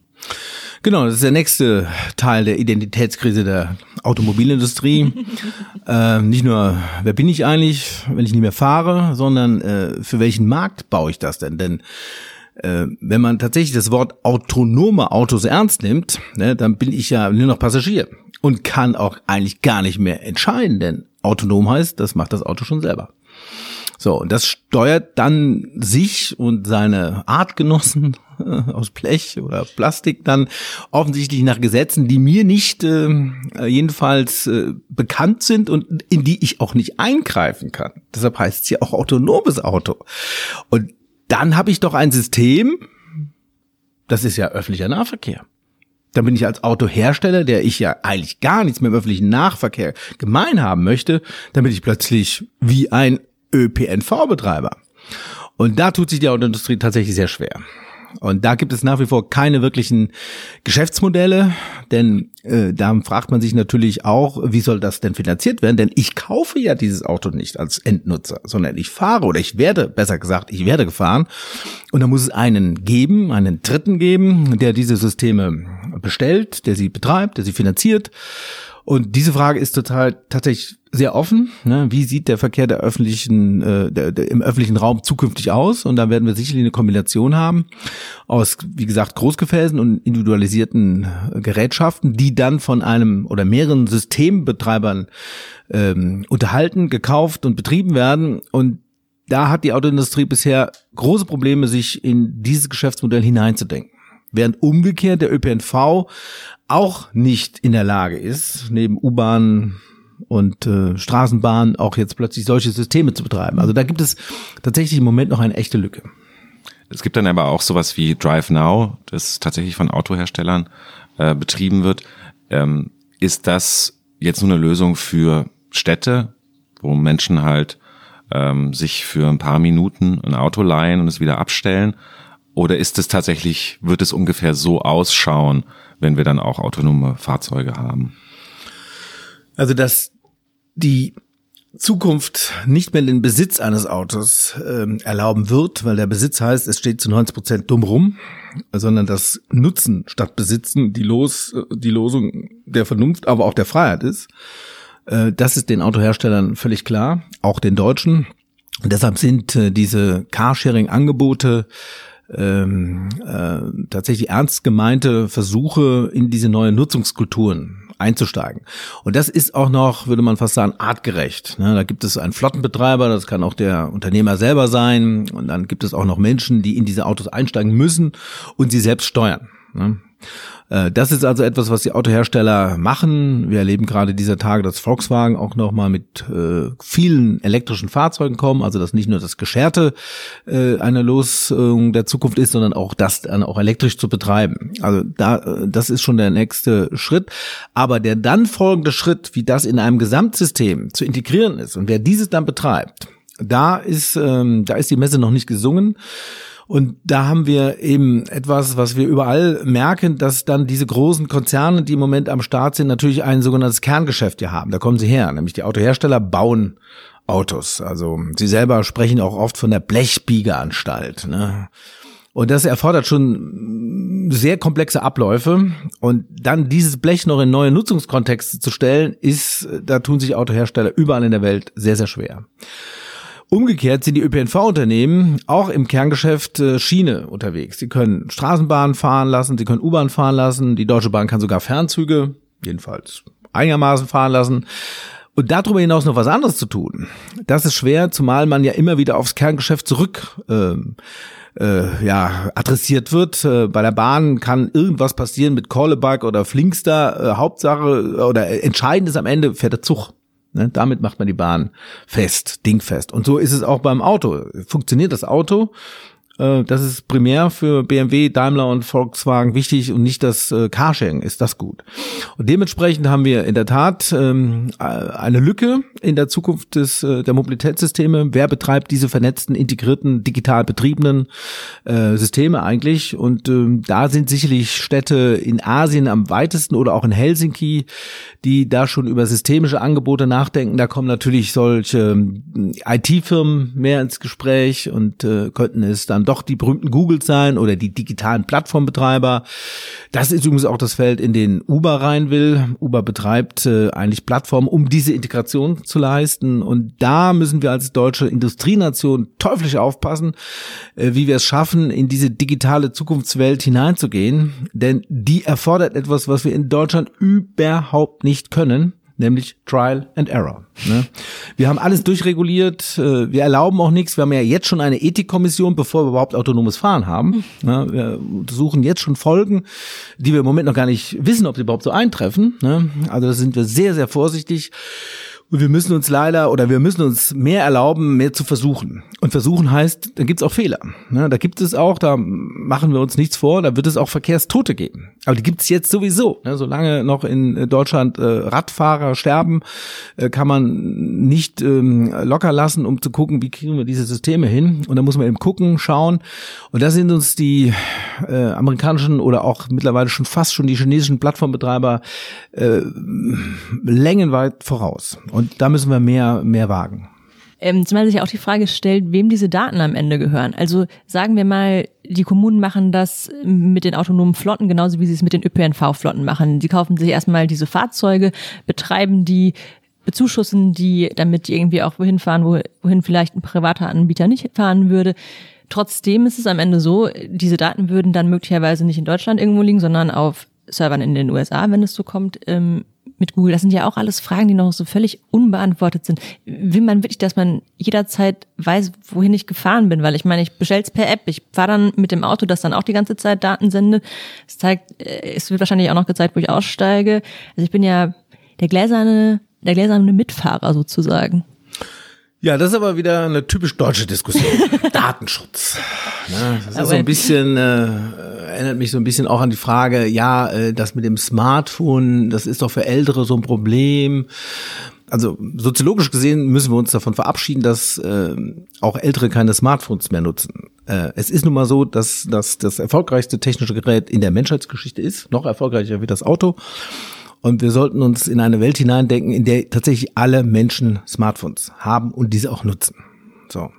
[SPEAKER 4] Genau, das ist der nächste Teil der Identitätskrise der Automobilindustrie. *laughs* äh, nicht nur, wer bin ich eigentlich, wenn ich nicht mehr fahre, sondern äh, für welchen Markt baue ich das denn? Denn äh, wenn man tatsächlich das Wort autonome Autos ernst nimmt, ne, dann bin ich ja nur noch Passagier und kann auch eigentlich gar nicht mehr entscheiden, denn autonom heißt, das macht das Auto schon selber. So, und das steuert dann sich und seine Artgenossen äh, aus Blech oder Plastik dann offensichtlich nach Gesetzen, die mir nicht äh, jedenfalls äh, bekannt sind und in die ich auch nicht eingreifen kann. Deshalb heißt es ja auch autonomes Auto. Und dann habe ich doch ein System, das ist ja öffentlicher Nahverkehr. Dann bin ich als Autohersteller, der ich ja eigentlich gar nichts mit dem öffentlichen Nahverkehr gemein haben möchte, dann bin ich plötzlich wie ein ÖPNV-Betreiber. Und da tut sich die Autoindustrie tatsächlich sehr schwer. Und da gibt es nach wie vor keine wirklichen Geschäftsmodelle, denn äh, da fragt man sich natürlich auch, wie soll das denn finanziert werden? Denn ich kaufe ja dieses Auto nicht als Endnutzer, sondern ich fahre oder ich werde, besser gesagt, ich werde gefahren. Und da muss es einen geben, einen Dritten geben, der diese Systeme bestellt, der sie betreibt, der sie finanziert. Und diese Frage ist total tatsächlich sehr offen. Ne? Wie sieht der Verkehr der öffentlichen, äh, der, der, im öffentlichen Raum zukünftig aus? Und da werden wir sicherlich eine Kombination haben aus, wie gesagt, Großgefäßen und individualisierten äh, Gerätschaften, die dann von einem oder mehreren Systembetreibern ähm, unterhalten, gekauft und betrieben werden. Und da hat die Autoindustrie bisher große Probleme, sich in dieses Geschäftsmodell hineinzudenken. Während umgekehrt der ÖPNV auch nicht in der Lage ist, neben U-Bahn und äh, Straßenbahn auch jetzt plötzlich solche Systeme zu betreiben. Also da gibt es tatsächlich im Moment noch eine echte Lücke.
[SPEAKER 2] Es gibt dann aber auch sowas wie Drive Now, das tatsächlich von Autoherstellern äh, betrieben wird. Ähm, ist das jetzt nur eine Lösung für Städte, wo Menschen halt ähm, sich für ein paar Minuten ein Auto leihen und es wieder abstellen? Oder ist es tatsächlich, wird es ungefähr so ausschauen, wenn wir dann auch autonome Fahrzeuge haben?
[SPEAKER 4] Also, dass die Zukunft nicht mehr den Besitz eines Autos ähm, erlauben wird, weil der Besitz heißt, es steht zu 90 Prozent dumm rum, sondern das Nutzen statt Besitzen die, Los, die Losung der Vernunft, aber auch der Freiheit ist. Äh, das ist den Autoherstellern völlig klar, auch den Deutschen. Und deshalb sind äh, diese Carsharing-Angebote ähm, äh, tatsächlich ernst gemeinte Versuche in diese neuen Nutzungskulturen einzusteigen. Und das ist auch noch, würde man fast sagen, artgerecht. Ne? Da gibt es einen Flottenbetreiber, das kann auch der Unternehmer selber sein. Und dann gibt es auch noch Menschen, die in diese Autos einsteigen müssen und sie selbst steuern. Äh, das ist also etwas, was die Autohersteller machen. Wir erleben gerade dieser Tage, dass Volkswagen auch nochmal mit äh, vielen elektrischen Fahrzeugen kommen, also dass nicht nur das Gescherte äh, eine Losung der Zukunft ist, sondern auch das dann auch elektrisch zu betreiben. Also da, äh, das ist schon der nächste Schritt. Aber der dann folgende Schritt, wie das in einem Gesamtsystem zu integrieren ist und wer dieses dann betreibt, da ist, ähm, da ist die Messe noch nicht gesungen. Und da haben wir eben etwas, was wir überall merken, dass dann diese großen Konzerne, die im Moment am Start sind, natürlich ein sogenanntes Kerngeschäft hier haben. Da kommen sie her, nämlich die Autohersteller bauen Autos. Also sie selber sprechen auch oft von der Blechbiegeanstalt. Ne? Und das erfordert schon sehr komplexe Abläufe. Und dann dieses Blech noch in neue Nutzungskontexte zu stellen, ist, da tun sich Autohersteller überall in der Welt sehr, sehr schwer. Umgekehrt sind die ÖPNV-Unternehmen auch im Kerngeschäft äh, Schiene unterwegs. Sie können Straßenbahnen fahren lassen, sie können U-Bahn fahren lassen, die Deutsche Bahn kann sogar Fernzüge, jedenfalls einigermaßen fahren lassen. Und darüber hinaus noch was anderes zu tun, das ist schwer, zumal man ja immer wieder aufs Kerngeschäft zurück ähm, äh, ja, adressiert wird. Äh, bei der Bahn kann irgendwas passieren mit Callback oder Flinkster. Äh, Hauptsache oder entscheidend ist am Ende fährt der Zug. Ne? Damit macht man die Bahn fest, dingfest. Und so ist es auch beim Auto. Funktioniert das Auto, äh, das ist primär für BMW, Daimler und Volkswagen wichtig und nicht das äh, Carsharing ist das gut. Und dementsprechend haben wir in der Tat ähm, äh, eine Lücke in der Zukunft des, der Mobilitätssysteme. Wer betreibt diese vernetzten, integrierten, digital betriebenen Systeme eigentlich? Und ähm, da sind sicherlich Städte in Asien am weitesten oder auch in Helsinki, die da schon über systemische Angebote nachdenken. Da kommen natürlich solche ähm, IT-Firmen mehr ins Gespräch und könnten es dann doch die berühmten Google sein oder die digitalen Plattformbetreiber. Das ist übrigens auch das Feld, in den Uber rein will. Uber betreibt äh, eigentlich Plattformen, um diese Integration zu leisten. Und da müssen wir als deutsche Industrienation teuflisch aufpassen, äh, wie wir es schaffen, in diese digitale Zukunftswelt hineinzugehen. Denn die erfordert etwas, was wir in Deutschland überhaupt nicht können nämlich Trial and Error. Ne? Wir haben alles durchreguliert, äh, wir erlauben auch nichts. Wir haben ja jetzt schon eine Ethikkommission, bevor wir überhaupt autonomes Fahren haben. Ne? Wir untersuchen jetzt schon Folgen, die wir im Moment noch gar nicht wissen, ob sie überhaupt so eintreffen. Ne? Also da sind wir sehr, sehr vorsichtig. Und wir müssen uns leider oder wir müssen uns mehr erlauben, mehr zu versuchen. Und versuchen heißt, da gibt's auch Fehler. Ne, da gibt es auch, da machen wir uns nichts vor, da wird es auch Verkehrstote geben. Aber die gibt's jetzt sowieso. Ne, solange noch in Deutschland äh, Radfahrer sterben, äh, kann man nicht ähm, locker lassen, um zu gucken, wie kriegen wir diese Systeme hin. Und da muss man eben gucken, schauen. Und da sind uns die äh, amerikanischen oder auch mittlerweile schon fast schon die chinesischen Plattformbetreiber äh, längenweit voraus. Und da müssen wir mehr, mehr wagen.
[SPEAKER 1] Ähm, zumal sich auch die Frage stellt, wem diese Daten am Ende gehören. Also sagen wir mal, die Kommunen machen das mit den autonomen Flotten genauso wie sie es mit den ÖPNV-Flotten machen. Sie kaufen sich erstmal diese Fahrzeuge, betreiben die, bezuschussen die, damit die irgendwie auch wohin fahren, wohin vielleicht ein privater Anbieter nicht fahren würde. Trotzdem ist es am Ende so, diese Daten würden dann möglicherweise nicht in Deutschland irgendwo liegen, sondern auf Servern in den USA, wenn es so kommt, ähm, mit Google? Das sind ja auch alles Fragen, die noch so völlig unbeantwortet sind. Will man wirklich, dass man jederzeit weiß, wohin ich gefahren bin? Weil ich meine, ich bestell's per App. Ich fahre dann mit dem Auto, das dann auch die ganze Zeit Daten sendet. Es zeigt, äh, es wird wahrscheinlich auch noch gezeigt, wo ich aussteige. Also ich bin ja der gläserne, der gläserne Mitfahrer sozusagen.
[SPEAKER 4] Ja, das ist aber wieder eine typisch deutsche Diskussion. *laughs* Datenschutz. Ja, das ist so ein bisschen, äh, erinnert mich so ein bisschen auch an die Frage, ja, äh, das mit dem Smartphone, das ist doch für Ältere so ein Problem. Also soziologisch gesehen müssen wir uns davon verabschieden, dass äh, auch Ältere keine Smartphones mehr nutzen. Äh, es ist nun mal so, dass, dass das erfolgreichste technische Gerät in der Menschheitsgeschichte ist, noch erfolgreicher wie das Auto. Und wir sollten uns in eine Welt hineindenken, in der tatsächlich alle Menschen Smartphones haben und diese auch nutzen. So.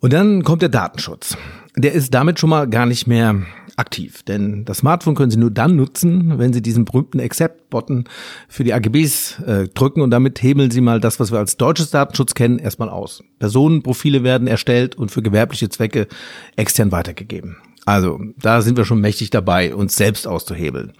[SPEAKER 4] Und dann kommt der Datenschutz. Der ist damit schon mal gar nicht mehr aktiv, denn das Smartphone können Sie nur dann nutzen, wenn Sie diesen berühmten Accept-Button für die AGBs äh, drücken und damit hebeln Sie mal das, was wir als deutsches Datenschutz kennen, erstmal aus. Personenprofile werden erstellt und für gewerbliche Zwecke extern weitergegeben. Also da sind wir schon mächtig dabei, uns selbst auszuhebeln.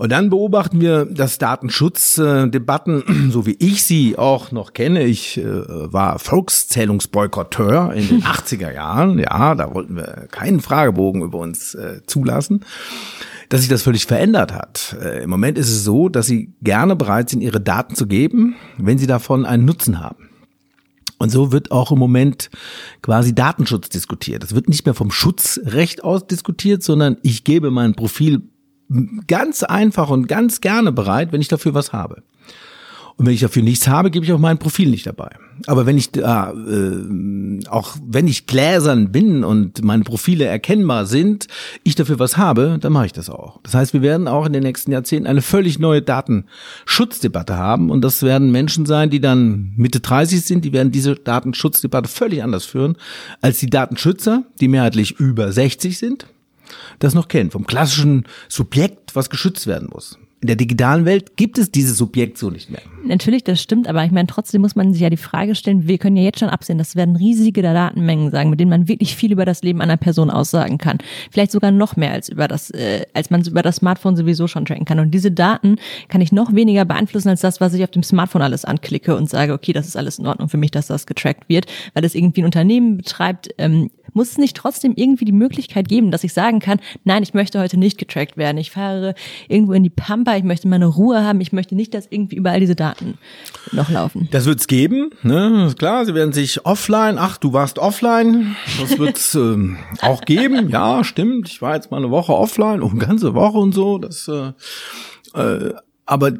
[SPEAKER 4] Und dann beobachten wir, dass Datenschutzdebatten, *clears throat* so wie ich sie auch noch kenne, ich äh, war Volkszählungsboykotteur in den *laughs* 80er Jahren, ja, da wollten wir keinen Fragebogen über uns äh, zulassen, dass sich das völlig verändert hat. Äh, Im Moment ist es so, dass sie gerne bereit sind, ihre Daten zu geben, wenn sie davon einen Nutzen haben. Und so wird auch im Moment quasi Datenschutz diskutiert. Es wird nicht mehr vom Schutzrecht aus diskutiert, sondern ich gebe mein Profil ganz einfach und ganz gerne bereit, wenn ich dafür was habe. Und wenn ich dafür nichts habe, gebe ich auch mein Profil nicht dabei. Aber wenn ich da, äh, auch wenn ich gläsern bin und meine Profile erkennbar sind, ich dafür was habe, dann mache ich das auch. Das heißt, wir werden auch in den nächsten Jahrzehnten eine völlig neue Datenschutzdebatte haben. Und das werden Menschen sein, die dann Mitte 30 sind, die werden diese Datenschutzdebatte völlig anders führen, als die Datenschützer, die mehrheitlich über 60 sind, das noch kennen. Vom klassischen Subjekt, was geschützt werden muss in der digitalen Welt gibt es dieses Subjekt so nicht mehr.
[SPEAKER 1] Natürlich, das stimmt, aber ich meine, trotzdem muss man sich ja die Frage stellen, wir können ja jetzt schon absehen, das werden riesige Datenmengen sagen, mit denen man wirklich viel über das Leben einer Person aussagen kann. Vielleicht sogar noch mehr als über das, äh, als man über das Smartphone sowieso schon tracken kann. Und diese Daten kann ich noch weniger beeinflussen als das, was ich auf dem Smartphone alles anklicke und sage, okay, das ist alles in Ordnung für mich, dass das getrackt wird, weil es irgendwie ein Unternehmen betreibt, ähm, muss es nicht trotzdem irgendwie die Möglichkeit geben, dass ich sagen kann, nein, ich möchte heute nicht getrackt werden. Ich fahre irgendwo in die Pampa, ich möchte meine Ruhe haben, ich möchte nicht, dass irgendwie überall diese Daten noch laufen.
[SPEAKER 4] Das wird's geben, ne? Klar, sie werden sich offline, ach, du warst offline, das wird's *laughs* ähm, auch geben, ja, stimmt. Ich war jetzt mal eine Woche offline, oh, eine ganze Woche und so, das äh, äh, aber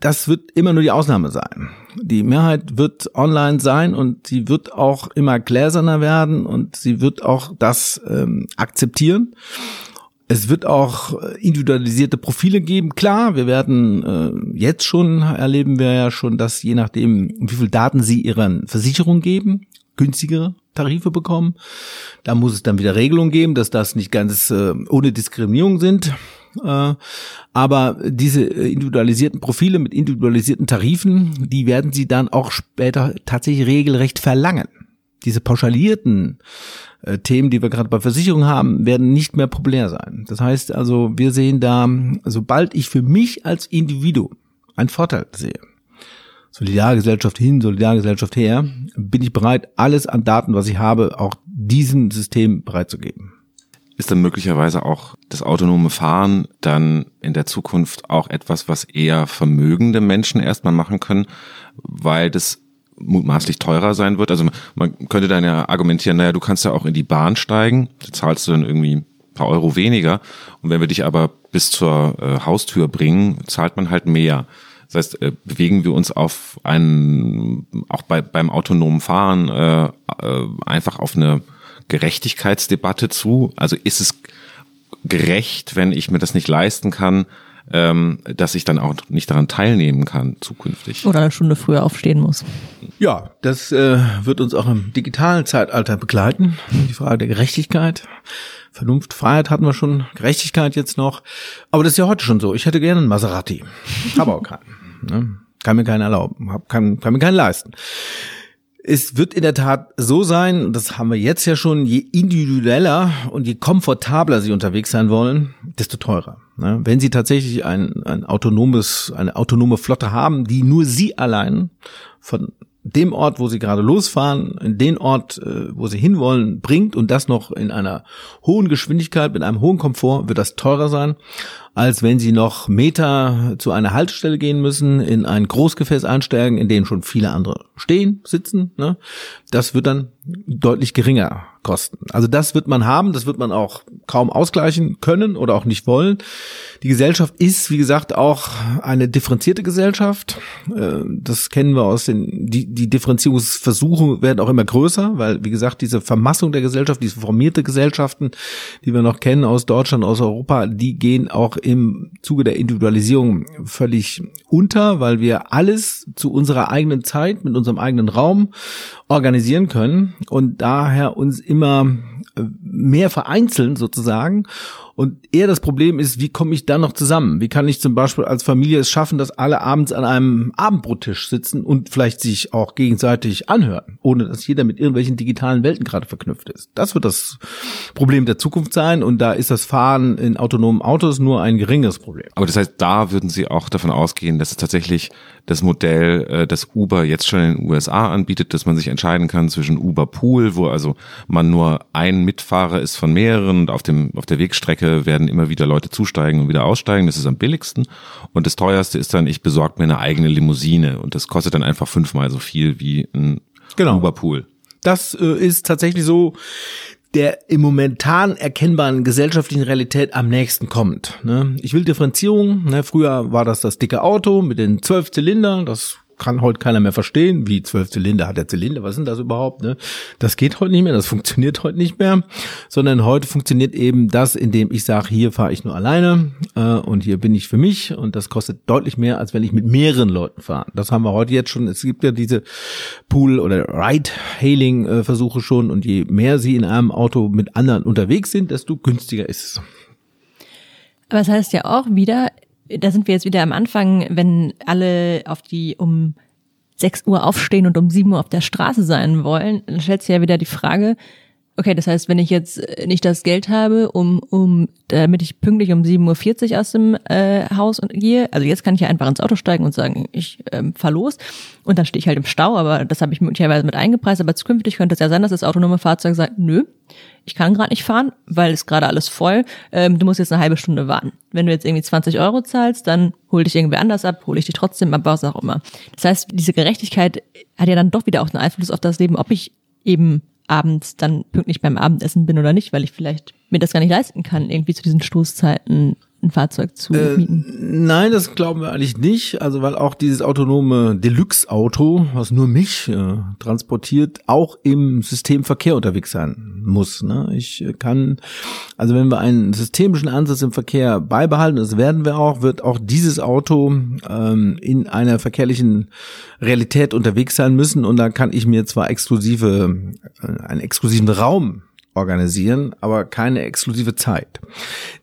[SPEAKER 4] das wird immer nur die Ausnahme sein. Die Mehrheit wird online sein und sie wird auch immer gläserner werden und sie wird auch das ähm, akzeptieren. Es wird auch individualisierte Profile geben. Klar, wir werden äh, jetzt schon erleben wir ja schon, dass je nachdem, wie viel Daten sie ihren Versicherungen geben, günstigere Tarife bekommen. Da muss es dann wieder Regelungen geben, dass das nicht ganz äh, ohne Diskriminierung sind. Äh, aber diese äh, individualisierten Profile mit individualisierten Tarifen, die werden sie dann auch später tatsächlich regelrecht verlangen. Diese pauschalierten äh, Themen, die wir gerade bei Versicherungen haben, werden nicht mehr populär sein. Das heißt also, wir sehen da, sobald ich für mich als Individuum einen Vorteil sehe, Solidargesellschaft hin, Solidargesellschaft her, bin ich bereit, alles an Daten, was ich habe, auch diesem System bereitzugeben
[SPEAKER 2] ist dann möglicherweise auch das autonome Fahren dann in der Zukunft auch etwas, was eher vermögende Menschen erstmal machen können, weil das mutmaßlich teurer sein wird. Also man könnte dann ja argumentieren, naja, du kannst ja auch in die Bahn steigen, da zahlst du dann irgendwie ein paar Euro weniger. Und wenn wir dich aber bis zur äh, Haustür bringen, zahlt man halt mehr. Das heißt, äh, bewegen wir uns auf einen, auch bei, beim autonomen Fahren äh, äh, einfach auf eine Gerechtigkeitsdebatte zu. Also ist es gerecht, wenn ich mir das nicht leisten kann, ähm, dass ich dann auch nicht daran teilnehmen kann zukünftig.
[SPEAKER 1] Oder eine Stunde früher aufstehen muss.
[SPEAKER 4] Ja, das äh, wird uns auch im digitalen Zeitalter begleiten. Die Frage der Gerechtigkeit. Vernunft, Freiheit hatten wir schon, Gerechtigkeit jetzt noch. Aber das ist ja heute schon so. Ich hätte gerne einen Maserati. Habe auch keinen. Ne? Kann mir keinen erlauben. Hab, kann, kann mir keinen leisten. Es wird in der Tat so sein, das haben wir jetzt ja schon, je individueller und je komfortabler Sie unterwegs sein wollen, desto teurer. Ne? Wenn Sie tatsächlich ein, ein autonomes, eine autonome Flotte haben, die nur Sie allein von dem Ort, wo sie gerade losfahren, in den Ort, äh, wo sie hinwollen, bringt und das noch in einer hohen Geschwindigkeit, mit einem hohen Komfort, wird das teurer sein als wenn sie noch Meter zu einer Haltestelle gehen müssen, in ein Großgefäß einsteigen, in dem schon viele andere stehen, sitzen. Ne? Das wird dann deutlich geringer kosten. Also das wird man haben, das wird man auch kaum ausgleichen können oder auch nicht wollen. Die Gesellschaft ist, wie gesagt, auch eine differenzierte Gesellschaft. Äh, das kennen wir aus den, die, die Differenzierungsversuche werden auch immer größer, weil, wie gesagt, diese Vermassung der Gesellschaft, diese formierte Gesellschaften, die wir noch kennen aus Deutschland, aus Europa, die gehen auch im Zuge der Individualisierung völlig unter, weil wir alles zu unserer eigenen Zeit mit unserem eigenen Raum organisieren können und daher uns immer mehr vereinzeln sozusagen und eher das Problem ist, wie komme ich dann noch zusammen? Wie kann ich zum Beispiel als Familie es schaffen, dass alle abends an einem Abendbrottisch sitzen und vielleicht sich auch gegenseitig anhören, ohne dass jeder mit irgendwelchen digitalen Welten gerade verknüpft ist? Das wird das Problem der Zukunft sein und da ist das Fahren in autonomen Autos nur ein geringes Problem.
[SPEAKER 2] Aber das heißt, da würden Sie auch davon ausgehen, dass es tatsächlich das Modell, äh, das Uber jetzt schon in den USA anbietet, dass man sich entscheiden kann zwischen Uber Pool, wo also man nur ein Mitfahrer ist von mehreren und auf dem auf der Wegstrecke werden immer wieder Leute zusteigen und wieder aussteigen. Das ist am billigsten. Und das teuerste ist dann, ich besorge mir eine eigene Limousine und das kostet dann einfach fünfmal so viel wie ein genau. Uberpool.
[SPEAKER 4] Das äh, ist tatsächlich so der im momentan erkennbaren gesellschaftlichen Realität am nächsten kommt. Ne? Ich will Differenzierung. Ne? Früher war das das dicke Auto mit den zwölf Zylindern. Das kann heute keiner mehr verstehen, wie zwölf Zylinder hat der Zylinder, was sind das überhaupt? Ne? Das geht heute nicht mehr, das funktioniert heute nicht mehr, sondern heute funktioniert eben das, indem ich sage, hier fahre ich nur alleine äh, und hier bin ich für mich und das kostet deutlich mehr, als wenn ich mit mehreren Leuten fahre. Das haben wir heute jetzt schon. Es gibt ja diese Pool- oder Ride-Hailing-Versuche schon und je mehr sie in einem Auto mit anderen unterwegs sind, desto günstiger ist es.
[SPEAKER 1] Aber das heißt ja auch wieder, da sind wir jetzt wieder am Anfang, wenn alle auf die um 6 Uhr aufstehen und um 7 Uhr auf der Straße sein wollen, dann stellt sich ja wieder die Frage, okay, das heißt, wenn ich jetzt nicht das Geld habe, um, um damit ich pünktlich um 7.40 Uhr aus dem äh, Haus gehe, also jetzt kann ich ja einfach ins Auto steigen und sagen, ich ähm, fahr los. Und dann stehe ich halt im Stau, aber das habe ich möglicherweise mit eingepreist, aber zukünftig könnte es ja sein, dass das autonome Fahrzeug sagt, nö, ich kann gerade nicht fahren, weil es gerade alles voll. Ähm, du musst jetzt eine halbe Stunde warten. Wenn du jetzt irgendwie 20 Euro zahlst, dann hol dich irgendwer anders ab, hole ich dich trotzdem ab, was auch immer. Das heißt, diese Gerechtigkeit hat ja dann doch wieder auch einen Einfluss auf das Leben, ob ich eben abends dann pünktlich beim Abendessen bin oder nicht, weil ich vielleicht mir das gar nicht leisten kann, irgendwie zu diesen Stoßzeiten ein Fahrzeug zu äh, mieten?
[SPEAKER 4] Nein, das glauben wir eigentlich nicht. Also weil auch dieses autonome Deluxe-Auto, was nur mich äh, transportiert, auch im Systemverkehr unterwegs sein muss. Ne? Ich kann, also wenn wir einen systemischen Ansatz im Verkehr beibehalten, das werden wir auch, wird auch dieses Auto ähm, in einer verkehrlichen Realität unterwegs sein müssen. Und da kann ich mir zwar exklusive, äh, einen exklusiven Raum organisieren, aber keine exklusive Zeit.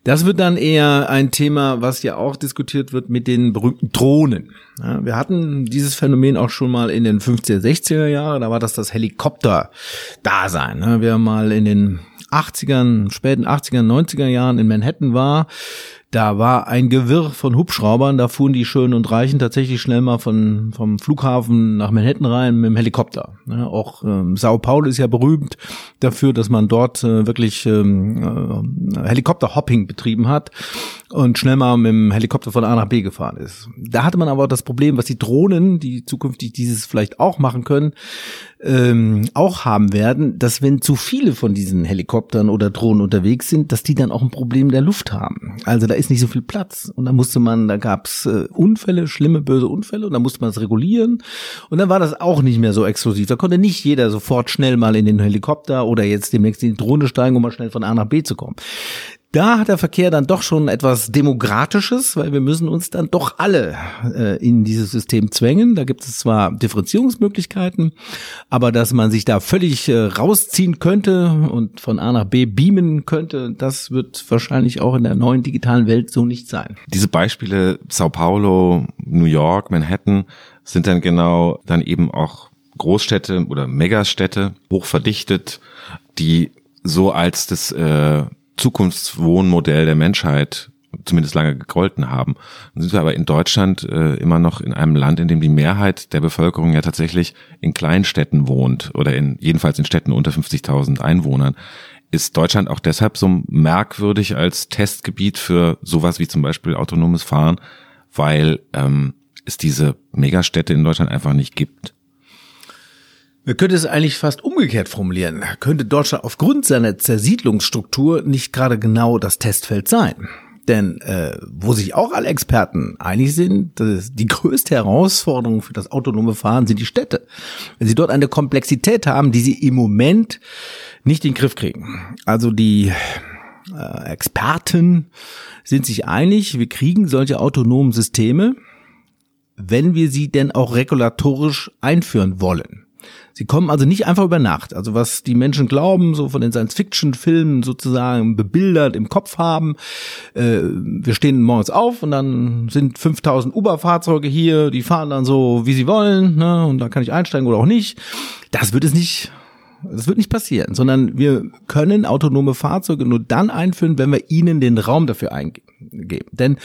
[SPEAKER 4] Das wird dann eher ein Thema, was ja auch diskutiert wird mit den berühmten Drohnen. Ja, wir hatten dieses Phänomen auch schon mal in den 50er, 60er Jahren, da war das das Helikopter-Dasein. Ne? Wer mal in den 80ern, späten 80er, 90er Jahren in Manhattan war, da war ein Gewirr von Hubschraubern, da fuhren die Schönen und Reichen tatsächlich schnell mal von, vom Flughafen nach Manhattan rein mit dem Helikopter. Ja, auch ähm, Sao Paulo ist ja berühmt dafür, dass man dort äh, wirklich ähm, äh, Helikopterhopping betrieben hat und schnell mal mit dem Helikopter von A nach B gefahren ist. Da hatte man aber das Problem, was die Drohnen, die zukünftig dieses vielleicht auch machen können, ähm, auch haben werden, dass wenn zu viele von diesen Helikoptern oder Drohnen unterwegs sind, dass die dann auch ein Problem der Luft haben. Also da ist nicht so viel Platz und da musste man, da gab's äh, Unfälle, schlimme böse Unfälle und da musste man es regulieren und dann war das auch nicht mehr so exklusiv. Da konnte nicht jeder sofort schnell mal in den Helikopter oder jetzt demnächst in die Drohne steigen, um mal schnell von A nach B zu kommen. Da hat der Verkehr dann doch schon etwas Demokratisches, weil wir müssen uns dann doch alle äh, in dieses System zwängen. Da gibt es zwar Differenzierungsmöglichkeiten, aber dass man sich da völlig äh, rausziehen könnte und von A nach B beamen könnte, das wird wahrscheinlich auch in der neuen digitalen Welt so nicht sein.
[SPEAKER 2] Diese Beispiele Sao Paulo, New York, Manhattan sind dann genau dann eben auch Großstädte oder Megastädte, hochverdichtet, die so als das äh, Zukunftswohnmodell der Menschheit zumindest lange gegolten haben. Dann sind wir aber in Deutschland äh, immer noch in einem Land, in dem die Mehrheit der Bevölkerung ja tatsächlich in Kleinstädten wohnt oder in jedenfalls in Städten unter 50.000 Einwohnern. Ist Deutschland auch deshalb so merkwürdig als Testgebiet für sowas wie zum Beispiel autonomes Fahren, weil ähm, es diese Megastädte in Deutschland einfach nicht gibt?
[SPEAKER 4] Man könnte es eigentlich fast umgekehrt formulieren. Könnte Deutschland aufgrund seiner Zersiedlungsstruktur nicht gerade genau das Testfeld sein? Denn äh, wo sich auch alle Experten einig sind, die größte Herausforderung für das autonome Fahren sind die Städte. Wenn sie dort eine Komplexität haben, die sie im Moment nicht in den Griff kriegen. Also die äh, Experten sind sich einig, wir kriegen solche autonomen Systeme, wenn wir sie denn auch regulatorisch einführen wollen. Sie kommen also nicht einfach über Nacht. Also was die Menschen glauben, so von den Science-Fiction-Filmen sozusagen bebildert im Kopf haben. Äh, wir stehen morgens auf und dann sind 5000 Uber-Fahrzeuge hier, die fahren dann so, wie sie wollen, ne? und da kann ich einsteigen oder auch nicht. Das wird es nicht das wird nicht passieren, sondern wir können autonome Fahrzeuge nur dann einführen, wenn wir ihnen den Raum dafür eingeben. Denn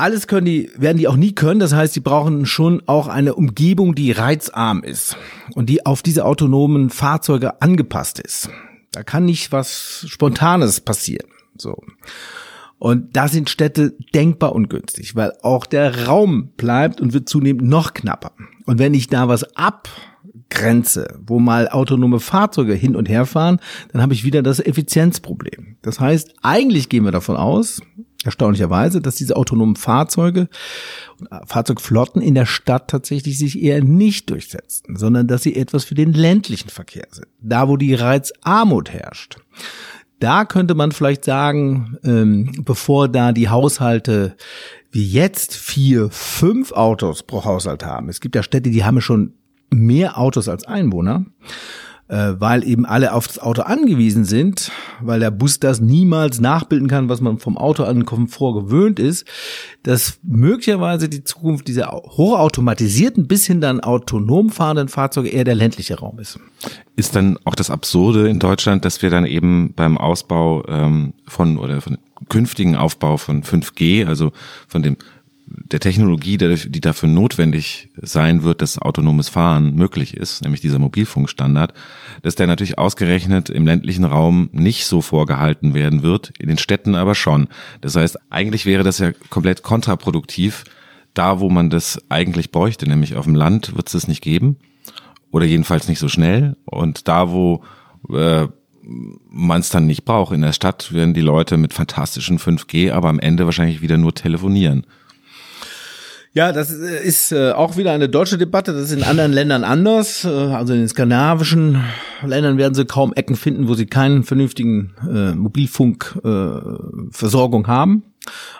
[SPEAKER 4] alles können die, werden die auch nie können. Das heißt, sie brauchen schon auch eine Umgebung, die reizarm ist und die auf diese autonomen Fahrzeuge angepasst ist. Da kann nicht was Spontanes passieren. So. Und da sind Städte denkbar ungünstig, weil auch der Raum bleibt und wird zunehmend noch knapper. Und wenn ich da was abgrenze, wo mal autonome Fahrzeuge hin und her fahren, dann habe ich wieder das Effizienzproblem. Das heißt, eigentlich gehen wir davon aus, erstaunlicherweise, dass diese autonomen Fahrzeuge und äh, Fahrzeugflotten in der Stadt tatsächlich sich eher nicht durchsetzen, sondern dass sie etwas für den ländlichen Verkehr sind. Da, wo die Reizarmut herrscht. Da könnte man vielleicht sagen, ähm, bevor da die Haushalte wie jetzt vier, fünf Autos pro Haushalt haben. Es gibt ja Städte, die haben schon mehr Autos als Einwohner äh, weil eben alle auf das Auto angewiesen sind, weil der Bus das niemals nachbilden kann, was man vom Auto an Komfort gewöhnt ist, dass möglicherweise die Zukunft dieser hochautomatisierten bis hin dann autonom fahrenden Fahrzeuge eher der ländliche Raum ist.
[SPEAKER 2] Ist dann auch das Absurde in Deutschland, dass wir dann eben beim Ausbau ähm, von oder von künftigen Aufbau von 5G, also von dem der Technologie, die dafür notwendig sein wird, dass autonomes Fahren möglich ist, nämlich dieser Mobilfunkstandard, dass der natürlich ausgerechnet im ländlichen Raum nicht so vorgehalten werden wird, in den Städten aber schon. Das heißt, eigentlich wäre das ja komplett kontraproduktiv, da wo man das eigentlich bräuchte, nämlich auf dem Land wird es das nicht geben oder jedenfalls nicht so schnell und da wo äh, man es dann nicht braucht. In der Stadt werden die Leute mit fantastischen 5G aber am Ende wahrscheinlich wieder nur telefonieren.
[SPEAKER 4] Ja, das äh, ist äh, auch wieder eine deutsche Debatte. Das ist in anderen Ländern anders. Äh, also in den skandinavischen Ländern werden sie kaum Ecken finden, wo sie keinen vernünftigen äh, Mobilfunkversorgung äh, haben.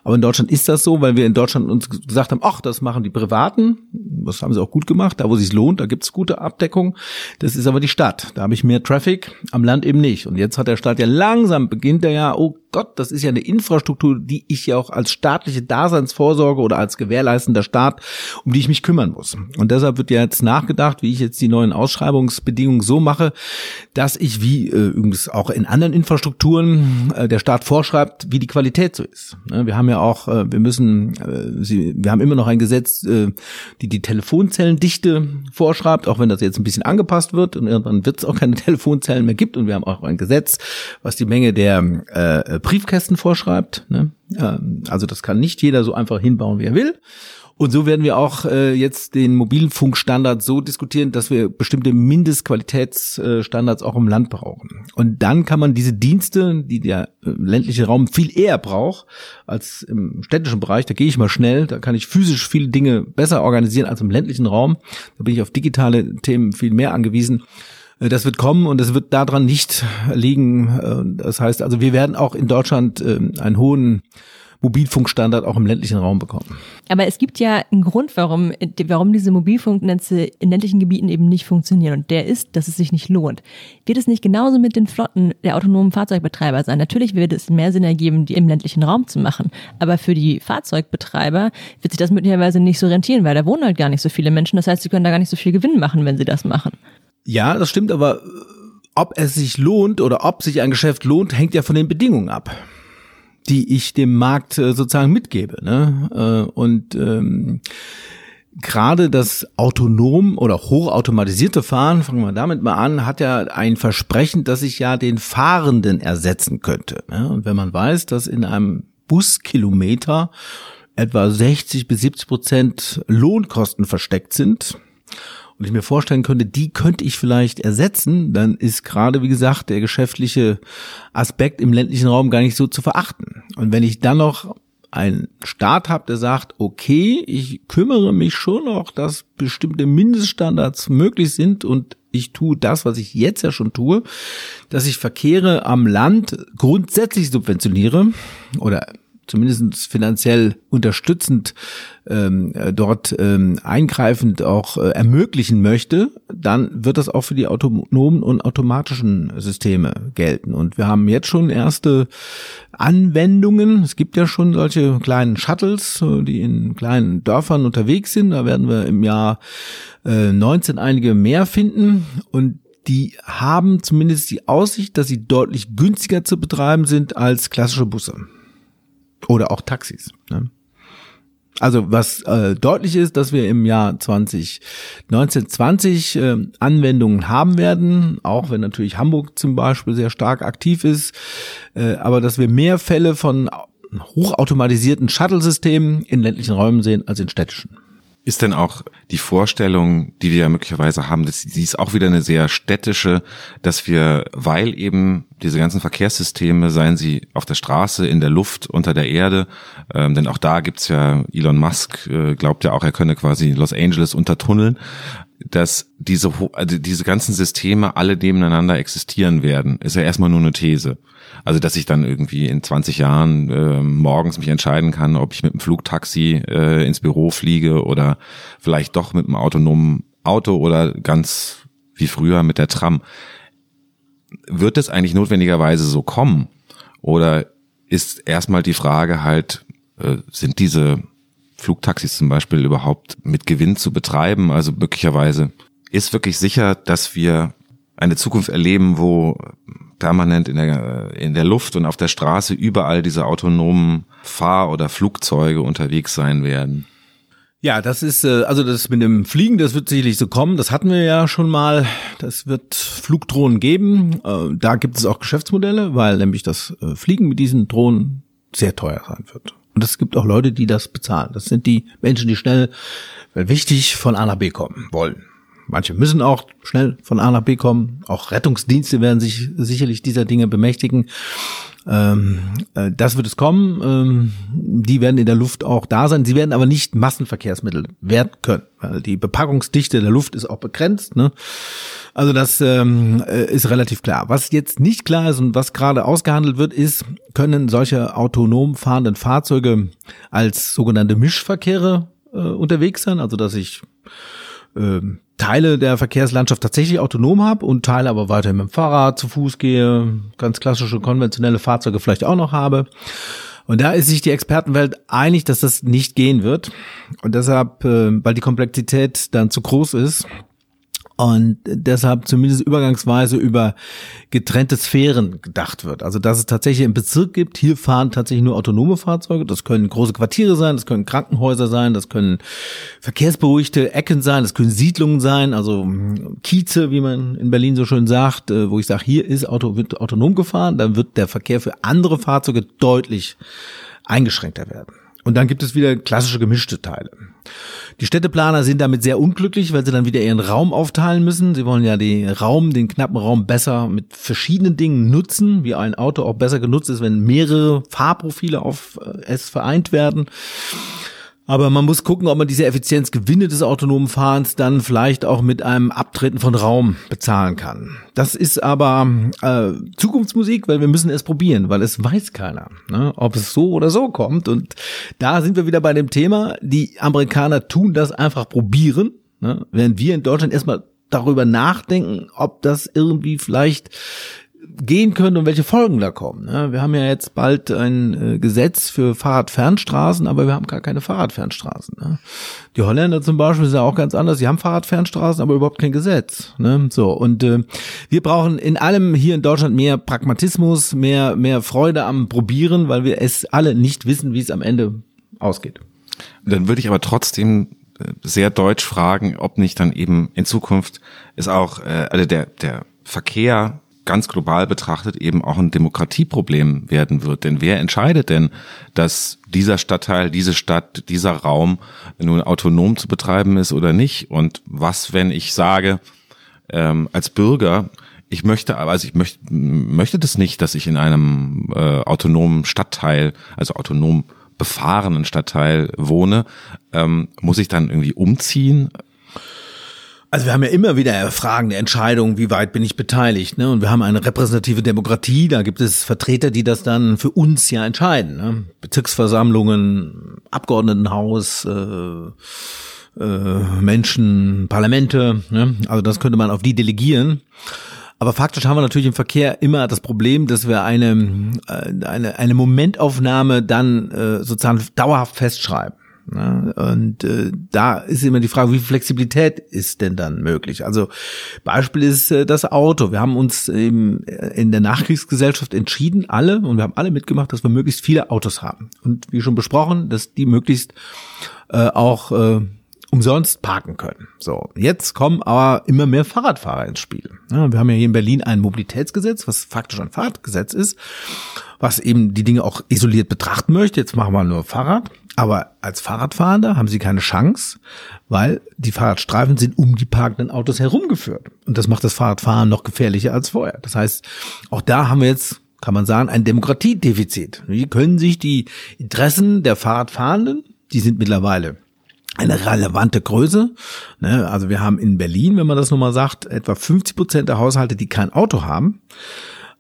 [SPEAKER 4] Aber in Deutschland ist das so, weil wir in Deutschland uns gesagt haben, ach, das machen die Privaten. Das haben sie auch gut gemacht. Da, wo es sich lohnt, da gibt's gute Abdeckung. Das ist aber die Stadt. Da habe ich mehr Traffic, am Land eben nicht. Und jetzt hat der Staat ja langsam, beginnt er ja, oh Gott, das ist ja eine Infrastruktur, die ich ja auch als staatliche Daseinsvorsorge oder als gewährleistender Staat, um die ich mich kümmern muss. Und deshalb wird ja jetzt nachgedacht, wie ich jetzt die neuen Ausschreibungsbedingungen so mache, dass ich, wie äh, übrigens auch in anderen Infrastrukturen, äh, der Staat vorschreibt, wie die Qualität so ist. Ne, wir haben ja auch, äh, wir müssen, äh, sie, wir haben immer noch ein Gesetz, äh, die die Telefonzellendichte vorschreibt, auch wenn das jetzt ein bisschen angepasst wird und irgendwann wird es auch keine *laughs* Telefonzellen mehr gibt und wir haben auch ein Gesetz, was die Menge der Briefkästen vorschreibt. Ne? Ähm, also das kann nicht jeder so einfach hinbauen, wie er will. Und so werden wir auch äh, jetzt den Mobilfunkstandard so diskutieren, dass wir bestimmte Mindestqualitätsstandards auch im Land brauchen. Und dann kann man diese Dienste, die der äh, ländliche Raum viel eher braucht als im städtischen Bereich, da gehe ich mal schnell, da kann ich physisch viele Dinge besser organisieren als im ländlichen Raum. Da bin ich auf digitale Themen viel mehr angewiesen. Äh, das wird kommen und es wird daran nicht liegen. Äh, das heißt also, wir werden auch in Deutschland ähm, einen hohen Mobilfunkstandard auch im ländlichen Raum bekommen.
[SPEAKER 1] Aber es gibt ja einen Grund, warum, warum diese Mobilfunknetze in ländlichen Gebieten eben nicht funktionieren. Und der ist, dass es sich nicht lohnt. Wird es nicht genauso mit den Flotten der autonomen Fahrzeugbetreiber sein? Natürlich wird es mehr Sinn ergeben, die im ländlichen Raum zu machen. Aber für die Fahrzeugbetreiber wird sich das möglicherweise nicht so rentieren, weil da wohnen halt gar nicht so viele Menschen. Das heißt, sie können da gar nicht so viel Gewinn machen, wenn sie das machen.
[SPEAKER 4] Ja, das stimmt, aber ob es sich lohnt oder ob sich ein Geschäft lohnt, hängt ja von den Bedingungen ab die ich dem Markt äh, sozusagen mitgebe. Ne? Äh, und ähm, gerade das autonom oder hochautomatisierte Fahren, fangen wir damit mal an, hat ja ein Versprechen, dass ich ja den Fahrenden ersetzen könnte. Ne? Und wenn man weiß, dass in einem Buskilometer etwa 60 bis 70 Prozent Lohnkosten versteckt sind, und ich mir vorstellen könnte, die könnte ich vielleicht ersetzen, dann ist gerade, wie gesagt, der geschäftliche Aspekt im ländlichen Raum gar nicht so zu verachten. Und wenn ich dann noch einen Staat habe, der sagt, okay, ich kümmere mich schon noch, dass bestimmte Mindeststandards möglich sind und ich tue das, was ich jetzt ja schon tue, dass ich Verkehre am Land grundsätzlich subventioniere oder zumindest finanziell unterstützend ähm, äh, dort ähm, eingreifend auch äh, ermöglichen möchte, dann wird das auch für die autonomen und automatischen Systeme gelten. Und wir haben jetzt schon erste Anwendungen. Es gibt ja schon solche kleinen Shuttles, äh, die in kleinen Dörfern unterwegs sind. Da werden wir im Jahr äh, 19 einige mehr finden. Und die haben zumindest die Aussicht, dass sie deutlich günstiger zu betreiben sind als klassische Busse. Oder auch Taxis. Ne? Also was äh, deutlich ist, dass wir im Jahr 2019, äh, Anwendungen haben werden, auch wenn natürlich Hamburg zum Beispiel sehr stark aktiv ist, äh, aber dass wir mehr Fälle von hochautomatisierten Shuttle-Systemen in ländlichen Räumen sehen als in städtischen.
[SPEAKER 2] Ist denn auch die Vorstellung, die wir ja möglicherweise haben, dass die ist auch wieder eine sehr städtische, dass wir, weil eben diese ganzen Verkehrssysteme, seien sie auf der Straße, in der Luft, unter der Erde, ähm, denn auch da gibt's ja, Elon Musk äh, glaubt ja auch, er könne quasi Los Angeles untertunneln, dass diese, also diese ganzen Systeme alle nebeneinander existieren werden, ist ja erstmal nur eine These. Also dass ich dann irgendwie in 20 Jahren äh, morgens mich entscheiden kann, ob ich mit dem Flugtaxi äh, ins Büro fliege oder vielleicht doch mit einem autonomen Auto oder ganz wie früher mit der Tram. Wird es eigentlich notwendigerweise so kommen? Oder ist erstmal die Frage halt, äh, sind diese Flugtaxis zum Beispiel überhaupt mit Gewinn zu betreiben? Also möglicherweise ist wirklich sicher, dass wir eine Zukunft erleben, wo permanent in der, in der Luft und auf der Straße überall diese autonomen Fahr- oder Flugzeuge unterwegs sein werden.
[SPEAKER 4] Ja, das ist, äh, also das mit dem Fliegen, das wird sicherlich so kommen. Das hatten wir ja schon mal. Das wird Flugdrohnen geben. Äh, da gibt es auch Geschäftsmodelle, weil nämlich das äh, Fliegen mit diesen Drohnen sehr teuer sein wird. Und es gibt auch Leute, die das bezahlen. Das sind die Menschen, die schnell, weil wichtig, von A nach B kommen wollen. Manche müssen auch schnell von A nach B kommen. Auch Rettungsdienste werden sich sicherlich dieser Dinge bemächtigen. Ähm, äh, das wird es kommen. Ähm, die werden in der Luft auch da sein. Sie werden aber nicht Massenverkehrsmittel werden können, weil die Bepackungsdichte der Luft ist auch begrenzt. Ne? Also das ähm, äh, ist relativ klar. Was jetzt nicht klar ist und was gerade ausgehandelt wird, ist, können solche autonom fahrenden Fahrzeuge als sogenannte Mischverkehre äh, unterwegs sein, also dass ich äh, Teile der Verkehrslandschaft tatsächlich autonom habe und Teile aber weiter mit dem Fahrrad zu Fuß gehe, ganz klassische konventionelle Fahrzeuge vielleicht auch noch habe. Und da ist sich die Expertenwelt einig, dass das nicht gehen wird. Und deshalb, äh, weil die Komplexität dann zu groß ist, und deshalb zumindest übergangsweise über getrennte Sphären gedacht wird. Also dass es tatsächlich einen Bezirk gibt, hier fahren tatsächlich nur autonome Fahrzeuge, das können große Quartiere sein, das können Krankenhäuser sein, das können verkehrsberuhigte Ecken sein, das können Siedlungen sein, also Kieze, wie man in Berlin so schön sagt, äh, wo ich sage, hier ist Auto, wird autonom gefahren, dann wird der Verkehr für andere Fahrzeuge deutlich eingeschränkter werden. Und dann gibt es wieder klassische gemischte Teile. Die Städteplaner sind damit sehr unglücklich, weil sie dann wieder ihren Raum aufteilen müssen. Sie wollen ja den Raum, den knappen Raum besser mit verschiedenen Dingen nutzen, wie ein Auto auch besser genutzt ist, wenn mehrere Fahrprofile auf äh, es vereint werden. Aber man muss gucken, ob man diese Effizienzgewinne des autonomen Fahrens dann vielleicht auch mit einem Abtreten von Raum bezahlen kann. Das ist aber äh, Zukunftsmusik, weil wir müssen es probieren, weil es weiß keiner, ne, ob es so oder so kommt. Und da sind wir wieder bei dem Thema, die Amerikaner tun das einfach probieren, ne, während wir in Deutschland erstmal darüber nachdenken, ob das irgendwie vielleicht gehen könnte und welche Folgen da kommen. Wir haben ja jetzt bald ein äh, Gesetz für Fahrradfernstraßen, aber wir haben gar keine Fahrradfernstraßen. Die Holländer zum Beispiel sind ja auch ganz anders. Sie haben Fahrradfernstraßen, aber überhaupt kein Gesetz. So und äh, wir brauchen in allem hier in Deutschland mehr Pragmatismus, mehr mehr Freude am Probieren, weil wir es alle nicht wissen, wie es am Ende ausgeht.
[SPEAKER 2] Dann würde ich aber trotzdem äh, sehr deutsch fragen, ob nicht dann eben in Zukunft ist auch also der der Verkehr ganz global betrachtet eben auch ein Demokratieproblem werden wird. Denn wer entscheidet denn, dass dieser Stadtteil, diese Stadt, dieser Raum nun autonom zu betreiben ist oder nicht? Und was, wenn ich sage, ähm, als Bürger, ich möchte, also ich möchte, möchte das nicht, dass ich in einem äh, autonomen Stadtteil, also autonom befahrenen Stadtteil wohne, ähm, muss ich dann irgendwie umziehen?
[SPEAKER 4] Also wir haben ja immer wieder Fragen der Entscheidung, wie weit bin ich beteiligt, ne? Und wir haben eine repräsentative Demokratie, da gibt es Vertreter, die das dann für uns ja entscheiden, ne? Bezirksversammlungen, Abgeordnetenhaus, äh, äh, Menschen, Parlamente, ne? Also das könnte man auf die delegieren. Aber faktisch haben wir natürlich im Verkehr immer das Problem, dass wir eine, äh, eine, eine Momentaufnahme dann äh, sozusagen dauerhaft festschreiben. Ne? Und äh, da ist immer die Frage, wie viel Flexibilität ist denn dann möglich? Also Beispiel ist äh, das Auto. Wir haben uns eben in der Nachkriegsgesellschaft entschieden, alle, und wir haben alle mitgemacht, dass wir möglichst viele Autos haben. Und wie schon besprochen, dass die möglichst äh, auch äh, umsonst parken können. So, jetzt kommen aber immer mehr Fahrradfahrer ins Spiel. Ja, wir haben ja hier in Berlin ein Mobilitätsgesetz, was faktisch ein Fahrradgesetz ist, was eben die Dinge auch isoliert betrachten möchte. Jetzt machen wir nur Fahrrad. Aber als Fahrradfahrender haben sie keine Chance, weil die Fahrradstreifen sind um die parkenden Autos herumgeführt. Und das macht das Fahrradfahren noch gefährlicher als vorher. Das heißt, auch da haben wir jetzt, kann man sagen, ein Demokratiedefizit. Wie können sich die Interessen der Fahrradfahrenden, die sind mittlerweile eine relevante Größe. Ne? Also wir haben in Berlin, wenn man das nochmal sagt, etwa 50 Prozent der Haushalte, die kein Auto haben.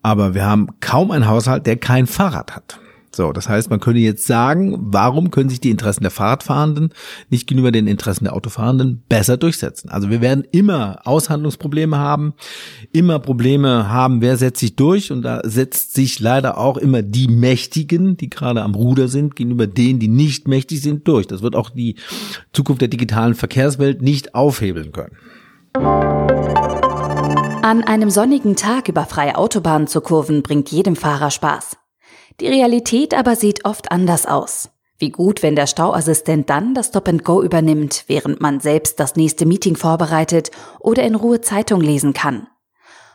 [SPEAKER 4] Aber wir haben kaum einen Haushalt, der kein Fahrrad hat. So, das heißt, man könnte jetzt sagen, warum können sich die Interessen der Fahrradfahrenden nicht gegenüber den Interessen der Autofahrenden besser durchsetzen? Also wir werden immer Aushandlungsprobleme haben, immer Probleme haben, wer setzt sich durch und da setzt sich leider auch immer die Mächtigen, die gerade am Ruder sind, gegenüber denen, die nicht mächtig sind, durch. Das wird auch die Zukunft der digitalen Verkehrswelt nicht aufhebeln können.
[SPEAKER 3] An einem sonnigen Tag über freie Autobahnen zu kurven, bringt jedem Fahrer Spaß. Die Realität aber sieht oft anders aus. Wie gut, wenn der Stauassistent dann das Stop-and-Go übernimmt, während man selbst das nächste Meeting vorbereitet oder in Ruhe Zeitung lesen kann.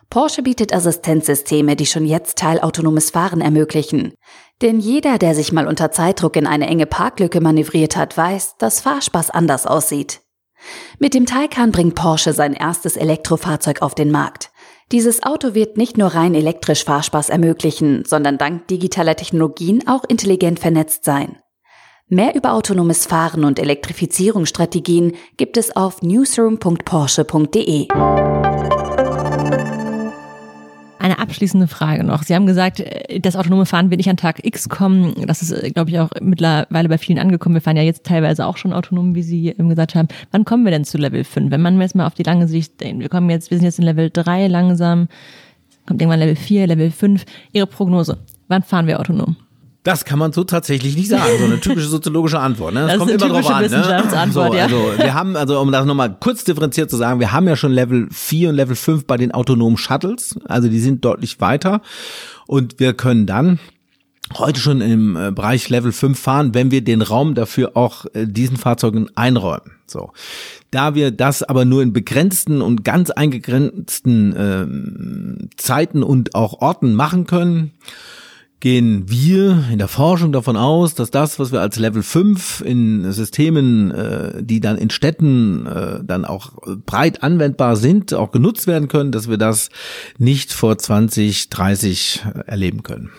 [SPEAKER 3] Porsche bietet Assistenzsysteme, die schon jetzt teilautonomes Fahren ermöglichen. Denn jeder, der sich mal unter Zeitdruck in eine enge Parklücke manövriert hat, weiß, dass Fahrspaß anders aussieht. Mit dem Taycan bringt Porsche sein erstes Elektrofahrzeug auf den Markt. Dieses Auto wird nicht nur rein elektrisch Fahrspaß ermöglichen, sondern dank digitaler Technologien auch intelligent vernetzt sein. Mehr über autonomes Fahren und Elektrifizierungsstrategien gibt es auf newsroom.porsche.de.
[SPEAKER 1] Eine abschließende Frage noch. Sie haben gesagt, äh, das autonome Fahren wird nicht an Tag X kommen. Das ist, äh, glaube ich, auch mittlerweile bei vielen angekommen. Wir fahren ja jetzt teilweise auch schon autonom, wie Sie eben gesagt haben. Wann kommen wir denn zu Level 5? Wenn man jetzt mal auf die lange Sicht denkt, wir kommen jetzt, wir sind jetzt in Level 3 langsam, kommt irgendwann Level 4, Level 5. Ihre Prognose. Wann fahren wir autonom?
[SPEAKER 4] Das kann man so tatsächlich nicht sagen. So eine typische soziologische Antwort. Ne?
[SPEAKER 1] Das, das kommt immer drauf an. Ne? So, ja.
[SPEAKER 4] Also wir haben, also um das nochmal kurz differenziert zu sagen, wir haben ja schon Level 4 und Level 5 bei den autonomen Shuttles. Also die sind deutlich weiter. Und wir können dann heute schon im äh, Bereich Level 5 fahren, wenn wir den Raum dafür auch äh, diesen Fahrzeugen einräumen. So. Da wir das aber nur in begrenzten und ganz eingegrenzten äh, Zeiten und auch Orten machen können, gehen wir in der Forschung davon aus, dass das, was wir als Level 5 in Systemen, äh, die dann in Städten äh, dann auch breit anwendbar sind, auch genutzt werden können, dass wir das nicht vor 2030 erleben können.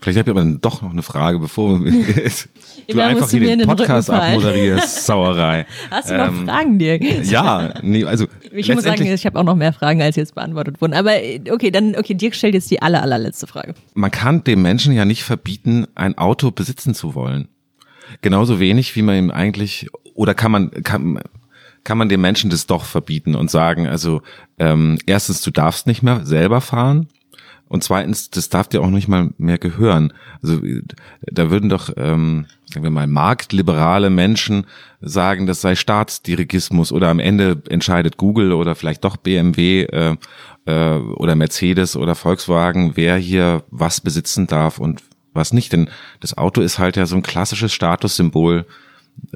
[SPEAKER 2] Vielleicht habe ich aber doch noch eine Frage, bevor *laughs* du einfach hier den, den Podcast abmoderierst, *laughs* Sauerei.
[SPEAKER 1] Hast du noch ähm, Fragen, Dirk?
[SPEAKER 2] Ja, nee, also
[SPEAKER 1] ich muss sagen, ich habe auch noch mehr Fragen, als jetzt beantwortet wurden. Aber okay, dann okay, Dirk stellt jetzt die aller, allerletzte Frage.
[SPEAKER 2] Man kann dem Menschen ja nicht verbieten, ein Auto besitzen zu wollen. Genauso wenig, wie man ihm eigentlich oder kann man kann kann man dem Menschen das doch verbieten und sagen, also ähm, erstens, du darfst nicht mehr selber fahren und zweitens, das darf dir auch nicht mal mehr gehören. Also da würden doch, ähm, sagen wir mal, marktliberale Menschen sagen, das sei Staatsdirigismus oder am Ende entscheidet Google oder vielleicht doch BMW äh, äh, oder Mercedes oder Volkswagen, wer hier was besitzen darf und was nicht. Denn das Auto ist halt ja so ein klassisches Statussymbol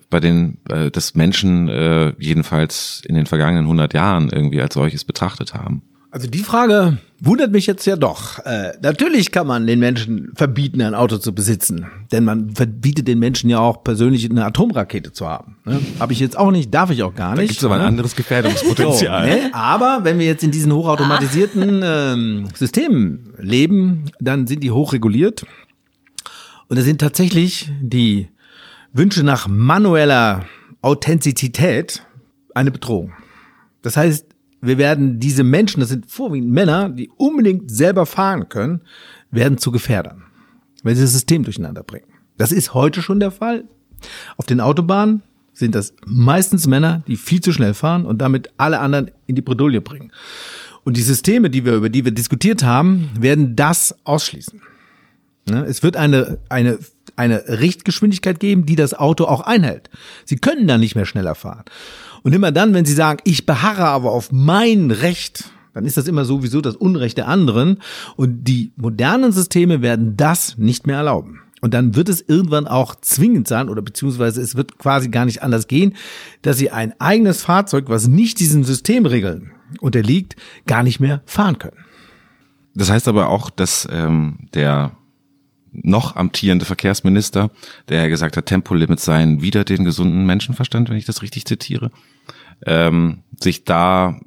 [SPEAKER 2] bei den äh, das Menschen äh, jedenfalls in den vergangenen 100 Jahren irgendwie als solches betrachtet haben.
[SPEAKER 4] Also die Frage wundert mich jetzt ja doch. Äh, natürlich kann man den Menschen verbieten, ein Auto zu besitzen. Denn man verbietet den Menschen ja auch persönlich eine Atomrakete zu haben. Ne? Habe ich jetzt auch nicht, darf ich auch gar nicht. Da
[SPEAKER 2] gibt aber ne? ein anderes Gefährdungspotenzial.
[SPEAKER 4] So, ne? Aber wenn wir jetzt in diesen hochautomatisierten ähm, Systemen leben, dann sind die hochreguliert. Und da sind tatsächlich die Wünsche nach manueller Authentizität eine Bedrohung. Das heißt, wir werden diese Menschen, das sind vorwiegend Männer, die unbedingt selber fahren können, werden zu Gefährdern, weil sie das System durcheinander bringen. Das ist heute schon der Fall. Auf den Autobahnen sind das meistens Männer, die viel zu schnell fahren und damit alle anderen in die Bredouille bringen. Und die Systeme, die wir, über die wir diskutiert haben, werden das ausschließen. Ne? Es wird eine, eine eine Richtgeschwindigkeit geben, die das Auto auch einhält. Sie können dann nicht mehr schneller fahren. Und immer dann, wenn Sie sagen, ich beharre aber auf mein Recht, dann ist das immer sowieso das Unrecht der anderen. Und die modernen Systeme werden das nicht mehr erlauben. Und dann wird es irgendwann auch zwingend sein, oder beziehungsweise es wird quasi gar nicht anders gehen, dass Sie ein eigenes Fahrzeug, was nicht diesen Systemregeln unterliegt, gar nicht mehr fahren können.
[SPEAKER 2] Das heißt aber auch, dass ähm, der noch amtierende Verkehrsminister, der ja gesagt hat, Tempolimits seien wieder den gesunden Menschenverstand, wenn ich das richtig zitiere, ähm, sich da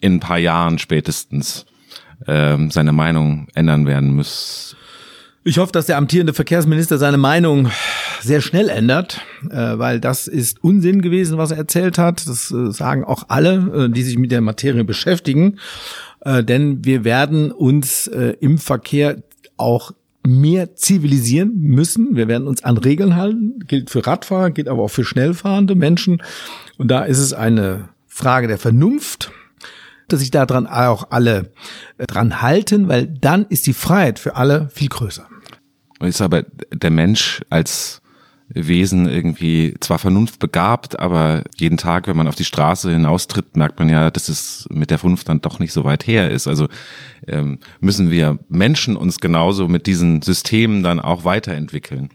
[SPEAKER 2] in ein paar Jahren spätestens ähm, seine Meinung ändern werden muss.
[SPEAKER 4] Ich hoffe, dass der amtierende Verkehrsminister seine Meinung sehr schnell ändert, äh, weil das ist Unsinn gewesen, was er erzählt hat. Das äh, sagen auch alle, äh, die sich mit der Materie beschäftigen. Denn wir werden uns im Verkehr auch mehr zivilisieren müssen. Wir werden uns an Regeln halten. Gilt für Radfahrer, gilt aber auch für schnellfahrende Menschen. Und da ist es eine Frage der Vernunft, dass sich daran auch alle äh, dran halten, weil dann ist die Freiheit für alle viel größer.
[SPEAKER 2] Ist aber der Mensch als Wesen irgendwie zwar vernunftbegabt, aber jeden Tag, wenn man auf die Straße hinaustritt, merkt man ja, dass es mit der Vernunft dann doch nicht so weit her ist. Also ähm, müssen wir Menschen uns genauso mit diesen Systemen dann auch weiterentwickeln.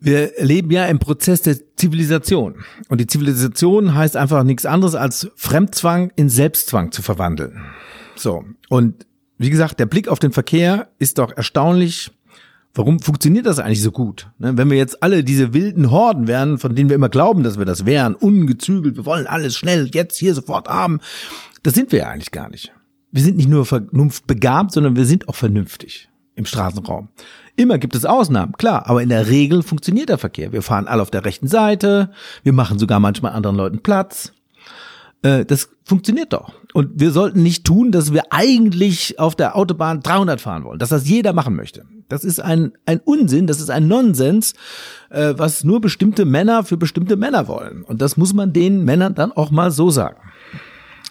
[SPEAKER 4] Wir leben ja im Prozess der Zivilisation. Und die Zivilisation heißt einfach nichts anderes als Fremdzwang in Selbstzwang zu verwandeln. So. Und wie gesagt, der Blick auf den Verkehr ist doch erstaunlich Warum funktioniert das eigentlich so gut? Ne, wenn wir jetzt alle diese wilden Horden wären, von denen wir immer glauben, dass wir das wären, ungezügelt, wir wollen alles schnell, jetzt, hier, sofort haben, das sind wir ja eigentlich gar nicht. Wir sind nicht nur vernunftbegabt, sondern wir sind auch vernünftig im Straßenraum. Immer gibt es Ausnahmen, klar, aber in der Regel funktioniert der Verkehr. Wir fahren alle auf der rechten Seite, wir machen sogar manchmal anderen Leuten Platz. Äh, das funktioniert doch. Und wir sollten nicht tun, dass wir eigentlich auf der Autobahn 300 fahren wollen, dass das jeder machen möchte. Das ist ein, ein Unsinn, das ist ein Nonsens, äh, was nur bestimmte Männer für bestimmte Männer wollen. Und das muss man den Männern dann auch mal so sagen.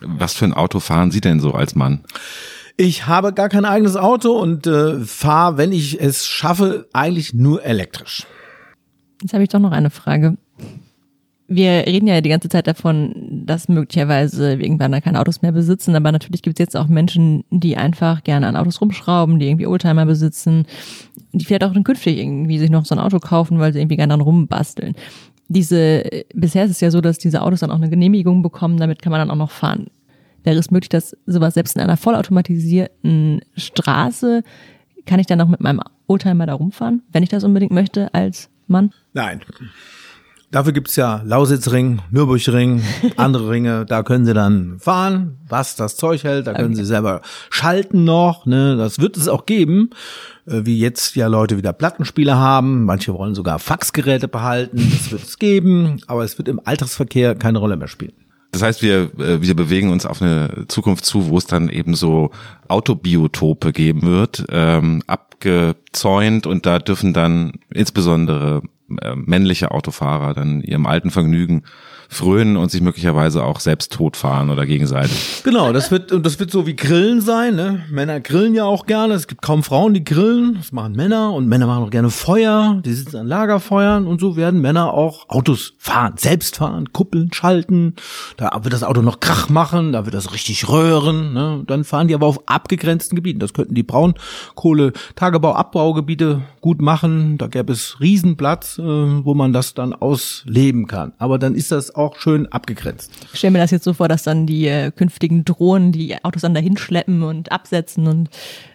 [SPEAKER 2] Was für ein Auto fahren Sie denn so als Mann?
[SPEAKER 4] Ich habe gar kein eigenes Auto und äh, fahre, wenn ich es schaffe, eigentlich nur elektrisch.
[SPEAKER 1] Jetzt habe ich doch noch eine Frage wir reden ja die ganze Zeit davon, dass möglicherweise wir irgendwann keine Autos mehr besitzen, aber natürlich gibt es jetzt auch Menschen, die einfach gerne an Autos rumschrauben, die irgendwie Oldtimer besitzen, die vielleicht auch dann künftig irgendwie sich noch so ein Auto kaufen, weil sie irgendwie gerne dann rumbasteln. Diese, bisher ist es ja so, dass diese Autos dann auch eine Genehmigung bekommen, damit kann man dann auch noch fahren. Wäre es möglich, dass sowas selbst in einer vollautomatisierten Straße, kann ich dann noch mit meinem Oldtimer da rumfahren, wenn ich das unbedingt möchte als Mann?
[SPEAKER 4] Nein. Dafür gibt's ja Lausitzring, Nürburgring, *laughs* andere Ringe, da können sie dann fahren, was das Zeug hält, da können okay. sie selber schalten noch, ne, das wird es auch geben, äh, wie jetzt ja Leute wieder Plattenspieler haben, manche wollen sogar Faxgeräte behalten, das wird es geben, aber es wird im Alltagsverkehr keine Rolle mehr spielen.
[SPEAKER 2] Das heißt, wir, äh, wir bewegen uns auf eine Zukunft zu, wo es dann eben so Autobiotope geben wird, ähm, abgezäunt und da dürfen dann insbesondere männliche Autofahrer dann ihrem alten Vergnügen frönen und sich möglicherweise auch selbst totfahren oder gegenseitig.
[SPEAKER 4] Genau, das wird, und das wird so wie Grillen sein, ne? Männer grillen ja auch gerne. Es gibt kaum Frauen, die grillen. Das machen Männer und Männer machen auch gerne Feuer. Die sitzen an Lagerfeuern und so werden Männer auch Autos fahren, selbst fahren, kuppeln, schalten. Da wird das Auto noch Krach machen, da wird das richtig röhren, ne? Dann fahren die aber auf abgegrenzten Gebieten. Das könnten die Braunkohle, Tagebau, Abbaugebiete gut machen. Da gäbe es Riesenplatz, äh, wo man das dann ausleben kann. Aber dann ist das auch schön abgegrenzt.
[SPEAKER 1] Ich stelle mir das jetzt so vor, dass dann die äh, künftigen Drohnen die Autos dann dahin schleppen und absetzen und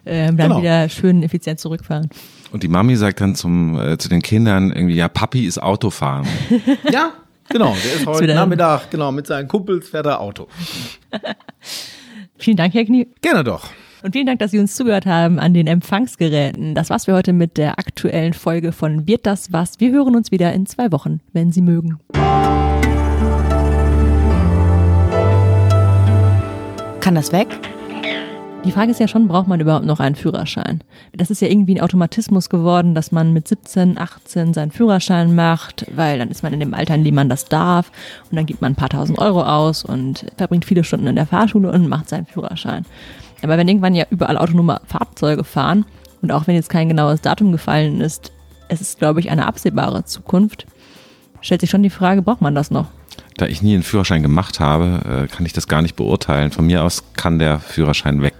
[SPEAKER 1] äh, dann genau. wieder schön effizient zurückfahren.
[SPEAKER 2] Und die Mami sagt dann zum, äh, zu den Kindern irgendwie, ja, Papi ist Autofahren. *laughs*
[SPEAKER 4] ja, genau. Der ist heute Nachmittag, genau, mit seinen Kumpels fährt er Auto. *laughs*
[SPEAKER 1] Vielen Dank, Herr Knie.
[SPEAKER 4] Gerne doch.
[SPEAKER 1] Und vielen Dank, dass Sie uns zugehört haben an den Empfangsgeräten. Das war's für heute mit der aktuellen Folge von Wird das was? Wir hören uns wieder in zwei Wochen, wenn Sie mögen.
[SPEAKER 3] Kann das weg?
[SPEAKER 1] Die Frage ist ja schon, braucht man überhaupt noch einen Führerschein? Das ist ja irgendwie ein Automatismus geworden, dass man mit 17, 18 seinen Führerschein macht, weil dann ist man in dem Alter, in dem man das darf und dann gibt man ein paar tausend Euro aus und verbringt viele Stunden in der Fahrschule und macht seinen Führerschein. Aber wenn irgendwann ja überall autonome Fahrzeuge fahren und auch wenn jetzt kein genaues Datum gefallen ist, es ist, glaube ich, eine absehbare Zukunft, stellt sich schon die Frage, braucht man das noch?
[SPEAKER 2] Da ich nie einen Führerschein gemacht habe, äh, kann ich das gar nicht beurteilen. Von mir aus kann der Führerschein weg.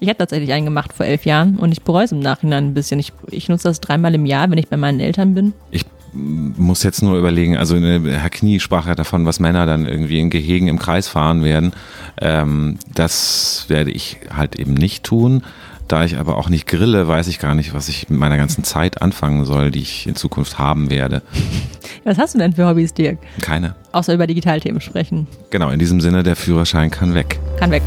[SPEAKER 1] Ich habe tatsächlich einen gemacht vor elf Jahren und ich bereue es im Nachhinein ein bisschen. Ich, ich nutze das dreimal im Jahr, wenn ich bei meinen Eltern bin.
[SPEAKER 2] Ich muss jetzt nur überlegen, also Herr Knie sprach ja davon, was Männer dann irgendwie in Gehegen im Kreis fahren werden. Ähm, das werde ich halt eben nicht tun. Da ich aber auch nicht grille, weiß ich gar nicht, was ich mit meiner ganzen Zeit anfangen soll, die ich in Zukunft haben werde. *laughs*
[SPEAKER 1] Was hast du denn für Hobbys, Dirk?
[SPEAKER 2] Keine.
[SPEAKER 1] Außer über Digitalthemen sprechen.
[SPEAKER 2] Genau, in diesem Sinne, der Führerschein kann weg.
[SPEAKER 1] Kann weg.